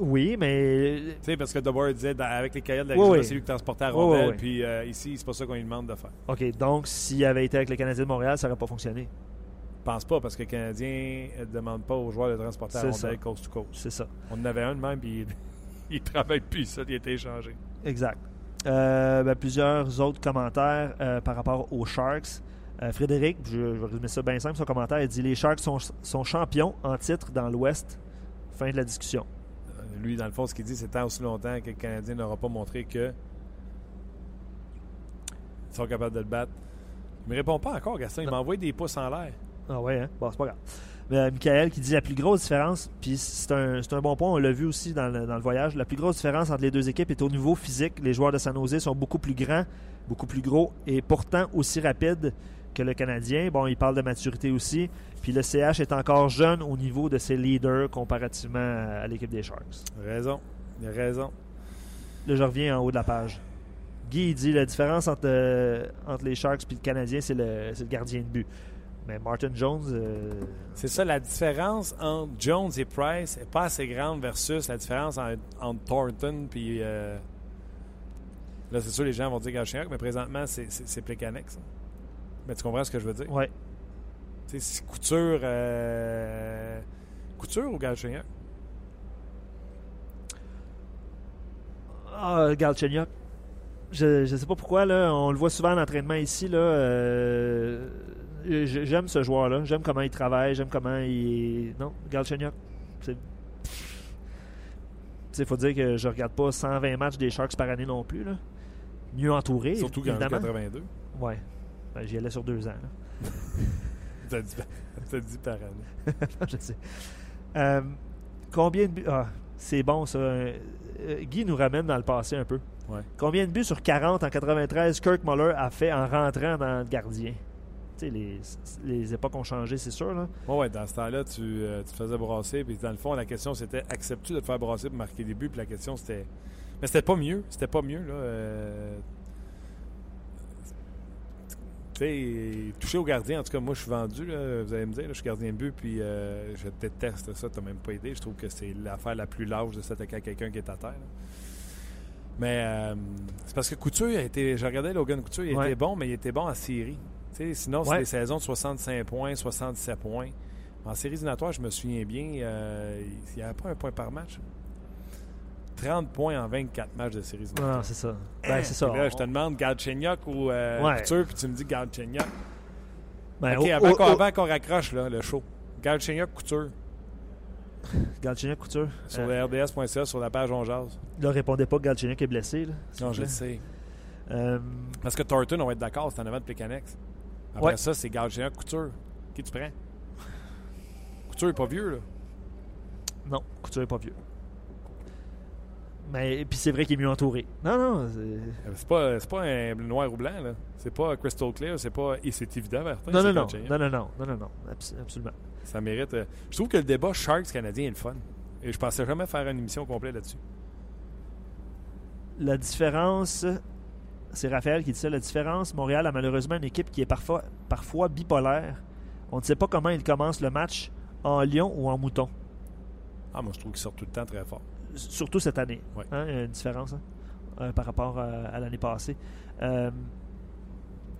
Oui, mais Tu sais, parce que DeBauer disait, dans- avec les cahiers de la Oui, oui. c'est lui qui transportait la Oui, oui, rondelle, oui. puis euh, ici, c'est pas ça qu'on lui demande de faire. OK, donc s'il avait été avec le Canadien de Montréal, ça n'aurait pas fonctionné. Je pense pas, parce que le Canadien ne demande pas aux joueurs de transporter la C'est rondelle ça. coast to coast. C'est ça. On en avait un de même, puis il, <laughs> il travaille plus, ça, il a été échangé. Exact. Euh, ben, plusieurs autres commentaires euh, par rapport aux Sharks. Euh, Frédéric, je, je vais résumer ça bien simple, son commentaire, il dit Les Sharks sont, sont champions en titre dans l'Ouest. Fin de la discussion. Euh, Lui, dans le fond, ce qu'il dit, c'est tant aussi longtemps que le Canadien n'aura pas montré que ils sont capables de le battre. Il me répond pas encore, Gaston. Il envoyé des pouces en l'air. Ah ouais, hein? Bon, c'est pas grave. Mais, euh, Michael qui dit la plus grosse différence, puis c'est un, c'est un bon point, on l'a vu aussi dans le, dans le voyage, la plus grosse différence entre les deux équipes est au niveau physique. Les joueurs de San Jose sont beaucoup plus grands, beaucoup plus gros et pourtant aussi rapides que le Canadien. Bon, il parle de maturité aussi. Puis le CH est encore jeune au niveau de ses leaders comparativement à, l'équipe des Sharks. Raison. Il a raison. Là, je reviens en haut de la page. Guy il dit la différence entre, euh, entre les Sharks et le Canadien, c'est le, le gardien de but. Mais Martin Jones, euh, C'est ça, la différence entre Jones et Price n'est pas assez grande versus la différence en- entre Thornton puis. euh, Là, c'est sûr, les gens vont dire Galchenyuk, mais présentement, c'est- ça. Mais tu comprends ce que je veux dire? ouais. Tu sais, Couture. euh, Couture ou Galchenyuk? Ah, Galchenyuk. Je ne sais pas pourquoi, là, on le voit souvent en entraînement ici. Là, euh, j'aime ce joueur-là. J'aime comment il travaille. J'aime comment il. Non, Galchenyuk. C'est. Il faut dire que je regarde pas 120 matchs des Sharks par année non plus. Là. Mieux entouré. Surtout évidemment. 82. Ouais. Ben, J'y allais sur deux ans. là. <laughs> T'as dit, dit par année. <laughs> je sais. Euh, combien de buts. Ah, c'est bon ça. Euh, Guy nous ramène dans le passé un peu. Ouais. Combien de buts sur 40 en 93 Kirk Muller a fait en rentrant dans le gardien? Tu sais, les, les époques ont changé, c'est sûr. Là. Ouais, ouais, dans ce temps-là, tu, euh, tu te faisais brasser. Puis dans le fond, la question c'était acceptes-tu de te faire brasser pour marquer des buts? Puis la question c'était. Mais c'était pas mieux. C'était pas mieux, là. euh, sais, toucher au gardien, en tout cas, moi, je suis vendu, là, vous allez me dire, là, je suis gardien de but, puis euh, je déteste ça, t'as même pas aidé. Je trouve que c'est l'affaire la plus large de s'attaquer à quelqu'un qui est à terre. là. Mais euh, c'est parce que Couture a été. Je regardais Logan Couture, il Ouais. était bon, mais il était bon en série. Tu sais, sinon, c'est Ouais. des saisons de 65 points, 77 points. En séries éliminatoires, je me souviens bien, euh, il n'y avait pas un point par match. 30 points en 24 matchs de séries Non, non, c'est ça. Ben, c'est ça. Là, je te demande Galchenyuk ou euh, Ouais. Couture, puis tu me dis Galchenyuk. Ben, OK, avant qu'on au- avant qu'on raccroche là, le show. Galchenyuk, Couture, <laughs> Galchenyuk, Couture. sur Euh, le RDS.ca, sur la page On Jase. Ne répondez pas que Galchenyuk est blessé. Là, Non, je le sais. Euh, Parce que Thornton, on va être d'accord, c'est en avant de Plekanex. Après Ouais. ça, c'est Galchenyuk, Couture. Qui tu prends? Couture est pas vieux, là. non, Couture n'est pas vieux. Mais puis c'est vrai qu'il est mieux entouré. Non, non. c'est- Euh, pas, pas un noir ou blanc, là. C'est pas crystal clear, c'est pas. Et c'est évident, Martin. Non, c'est non, non, non, non, non, non, non, non, abs- absolument. Ça mérite. euh, Je trouve que le débat Sharks canadien est le fun. Et je pensais jamais faire une émission complète là-dessus. La différence, c'est Raphaël qui dit ça, la différence, Montréal a malheureusement une équipe qui est parfois, parfois bipolaire. On ne sait pas comment il commence le match en lion ou en mouton. Ah, moi, je trouve qu'ils sortent tout le temps très fort. Surtout cette année. Hein, il y a une différence hein, euh, par rapport à, à l'année passée. Euh,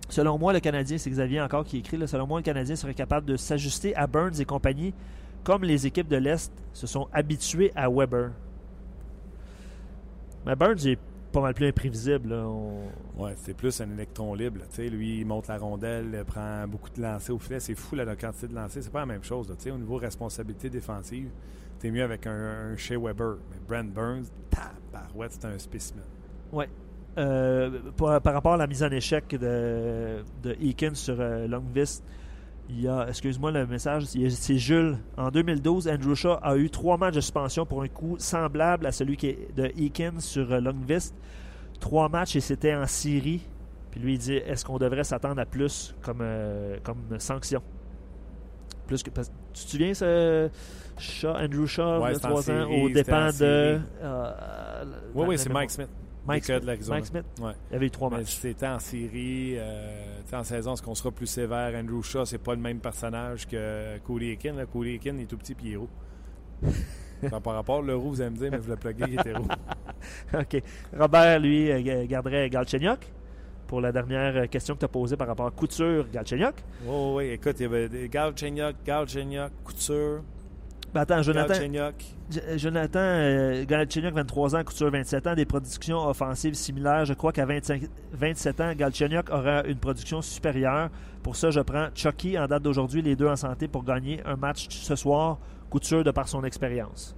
selon moi, le Canadien, c'est Xavier encore qui écrit, là, selon moi, le Canadien serait capable de s'ajuster à Burns et compagnie comme les équipes de l'Est se sont habituées à Weber. Mais Burns est pas mal plus imprévisible. là. On- Ouais, c'est plus un électron libre. sais, lui, il monte la rondelle, prend beaucoup de lancers au filet. C'est fou là, la quantité de lancers. C'est pas la même chose. sais, au niveau responsabilité défensive, t'es mieux avec un, un Shea Weber. Mais Brent Burns, tabarouette, c'est un spécimen. Ouais. Euh, par, rapport à la mise en échec de, de sur euh, Longvist, il y a, excuse-moi le message, c'est Jules. En 2012, Andrew Shaw a eu trois matchs de suspension pour un coup semblable à celui de Eakin sur euh, Longvist. Trois matchs et c'était en Syrie. Puis lui, il dit est-ce qu'on devrait s'attendre à plus comme, euh, comme sanction? Plus que, parce- Tu te souviens, ce Shaw, Andrew Shaw, Ouais, il y a c'était en trois ans, série, au en de. euh, Oui, c'est. Mike Smith. Mike Smith. de. Mike Smith. Ouais. Il y avait eu trois matchs. c'était en série. euh, en saison, est-ce qu'on sera plus sévère? Andrew Shaw, c'est pas le même personnage que Cody Eakin. là. Cody est tout petit puis il est roux. <laughs> N'a pas rapport. Le roux, vous allez me dire, mais je le plugué, il était roux. <laughs> OK. Robert, lui, euh, garderait Galchenyuk pour la dernière euh, question que tu as posée par rapport à Couture, Galchenyuk. Oh, oui, écoute, il y avait Galchenyuk, Galchenyuk, Couture, Ben attends, Jonathan, Galchenyuk. J- Jonathan euh, Galchenyuk, 23 ans, Couture, 27 ans, des productions offensives similaires. Je crois qu'à 25 27 ans, Galchenyuk aura une production supérieure. Pour ça, je prends Chucky en date d'aujourd'hui, les deux en santé pour gagner un match ce soir. Couture de par son expérience.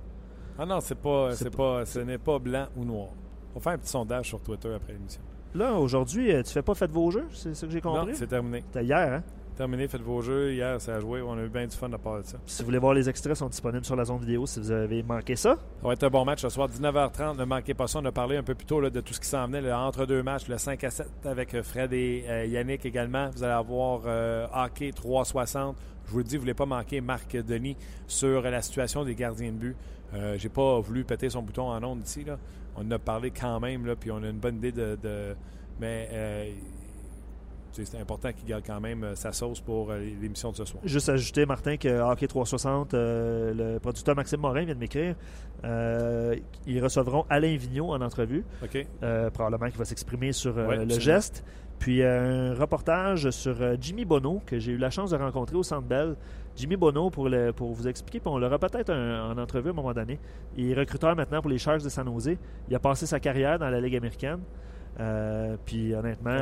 Ah non, c'est pas, C'est c'est pas, ce n'est pas blanc ou noir. On va faire un petit sondage sur Twitter après l'émission. Là, aujourd'hui, euh, tu fais pas Faites vos jeux, c'est ça que j'ai Non, compris? c'est terminé. C'était hier, hein? Terminé, faites vos jeux. Hier, ça a joué. On a eu bien du fun de part de ça. Si vous voulez voir les extraits, ils sont disponibles sur la zone vidéo si vous avez manqué ça. Ça va être un bon match ce soir, 19h30. Ne manquez pas ça. On a parlé un peu plus tôt là, de tout ce qui s'en venait. entre deux matchs, le 5 à 7 avec euh, Fred et euh, Yannick également. Vous allez avoir euh, hockey 360. Je vous le dis, vous ne voulez pas manquer Marc Denis sur la situation des gardiens de but. Euh, J'ai pas voulu péter son bouton en ondes ici. Là. On en a parlé quand même, là, puis on a une bonne idée de. de- mais euh, c'est important qu'il garde quand même sa sauce pour l'émission de ce soir. Juste ajouter, Martin, que Hockey 360, le producteur Maxime Morin vient de m'écrire. ils recevront Alain Vigneault en entrevue. OK. probablement qu'il va s'exprimer sur le geste. Puis un reportage sur Jimmy Bono, que j'ai eu la chance de rencontrer au Centre Bell. Jimmy Bono, pour, le, pour vous expliquer, puis on l'aura peut-être en entrevue à un moment donné. Il est recruteur maintenant pour les Sharks de San Jose. Il a passé sa carrière dans la Ligue américaine. Euh, puis honnêtement,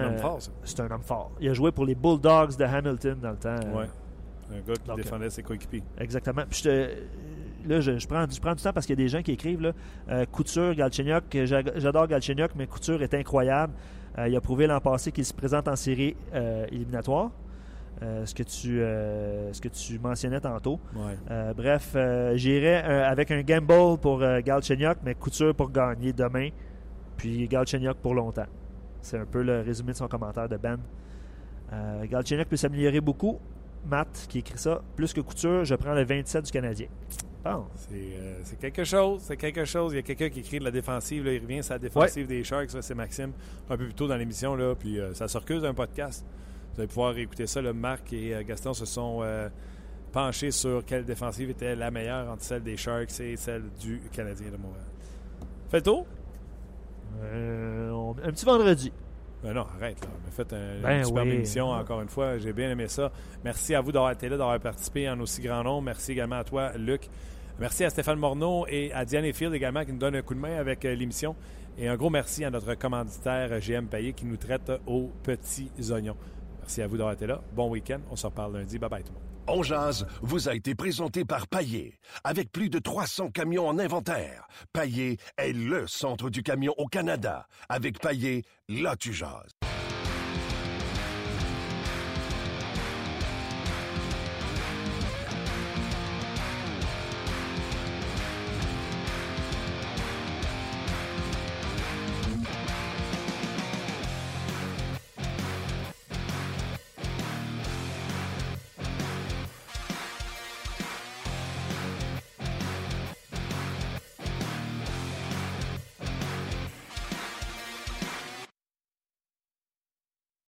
c'est un homme fort. Il a joué pour les Bulldogs de Hamilton dans le temps. Oui. Un gars qui défendait ses coéquipiers. Exactement. Puis là, je, prends, du temps parce qu'il y a des gens qui écrivent là, euh, Couture, Galchenyuk. J'adore Galchenyuk, mais Couture est incroyable. Euh, il a prouvé l'an passé qu'il se présente en série éliminatoire. Euh, ce, que tu, euh, ce que tu mentionnais tantôt. Euh, bref, j'irai avec un gamble pour Galchenyuk, mais Couture pour gagner demain, puis Galchenyuk pour longtemps. C'est un peu le résumé de son commentaire de Ben. Galchenyuk peut s'améliorer beaucoup. Matt qui écrit ça. Plus que Couture, je prends le 27 du Canadien. Bon. C'est quelque chose. C'est quelque chose. Il y a quelqu'un qui écrit de la défensive. Là, il revient sur la défensive des Sharks. C'est Maxime. Un peu plus tôt dans l'émission. Puis ça se recuse un podcast. Vous allez pouvoir écouter ça. Le Marc et euh, Gaston se sont euh, penchés sur quelle défensive était la meilleure entre celle des Sharks et celle du Canadien de Montréal. Fait le tour? Euh, un petit vendredi. Ben non, arrête. Là. On a fait une ben superbe émission encore une fois. J'ai bien aimé ça. Merci à vous d'avoir été là, d'avoir participé en aussi grand nombre. Merci également à toi, Luc. Merci à Stéphane Morneau et à Diane Field également qui nous donnent un coup de main avec l'émission. Et un gros merci à notre commanditaire GM Payé qui nous traite aux petits oignons. Merci à vous d'avoir été là. Bon week-end. On se reparle lundi. Bye bye tout le monde. On jazz vous a été présenté par Paillé. Avec plus de 300 camions en inventaire, Paillé est le centre du camion au Canada. Avec Paillé, là tu jases.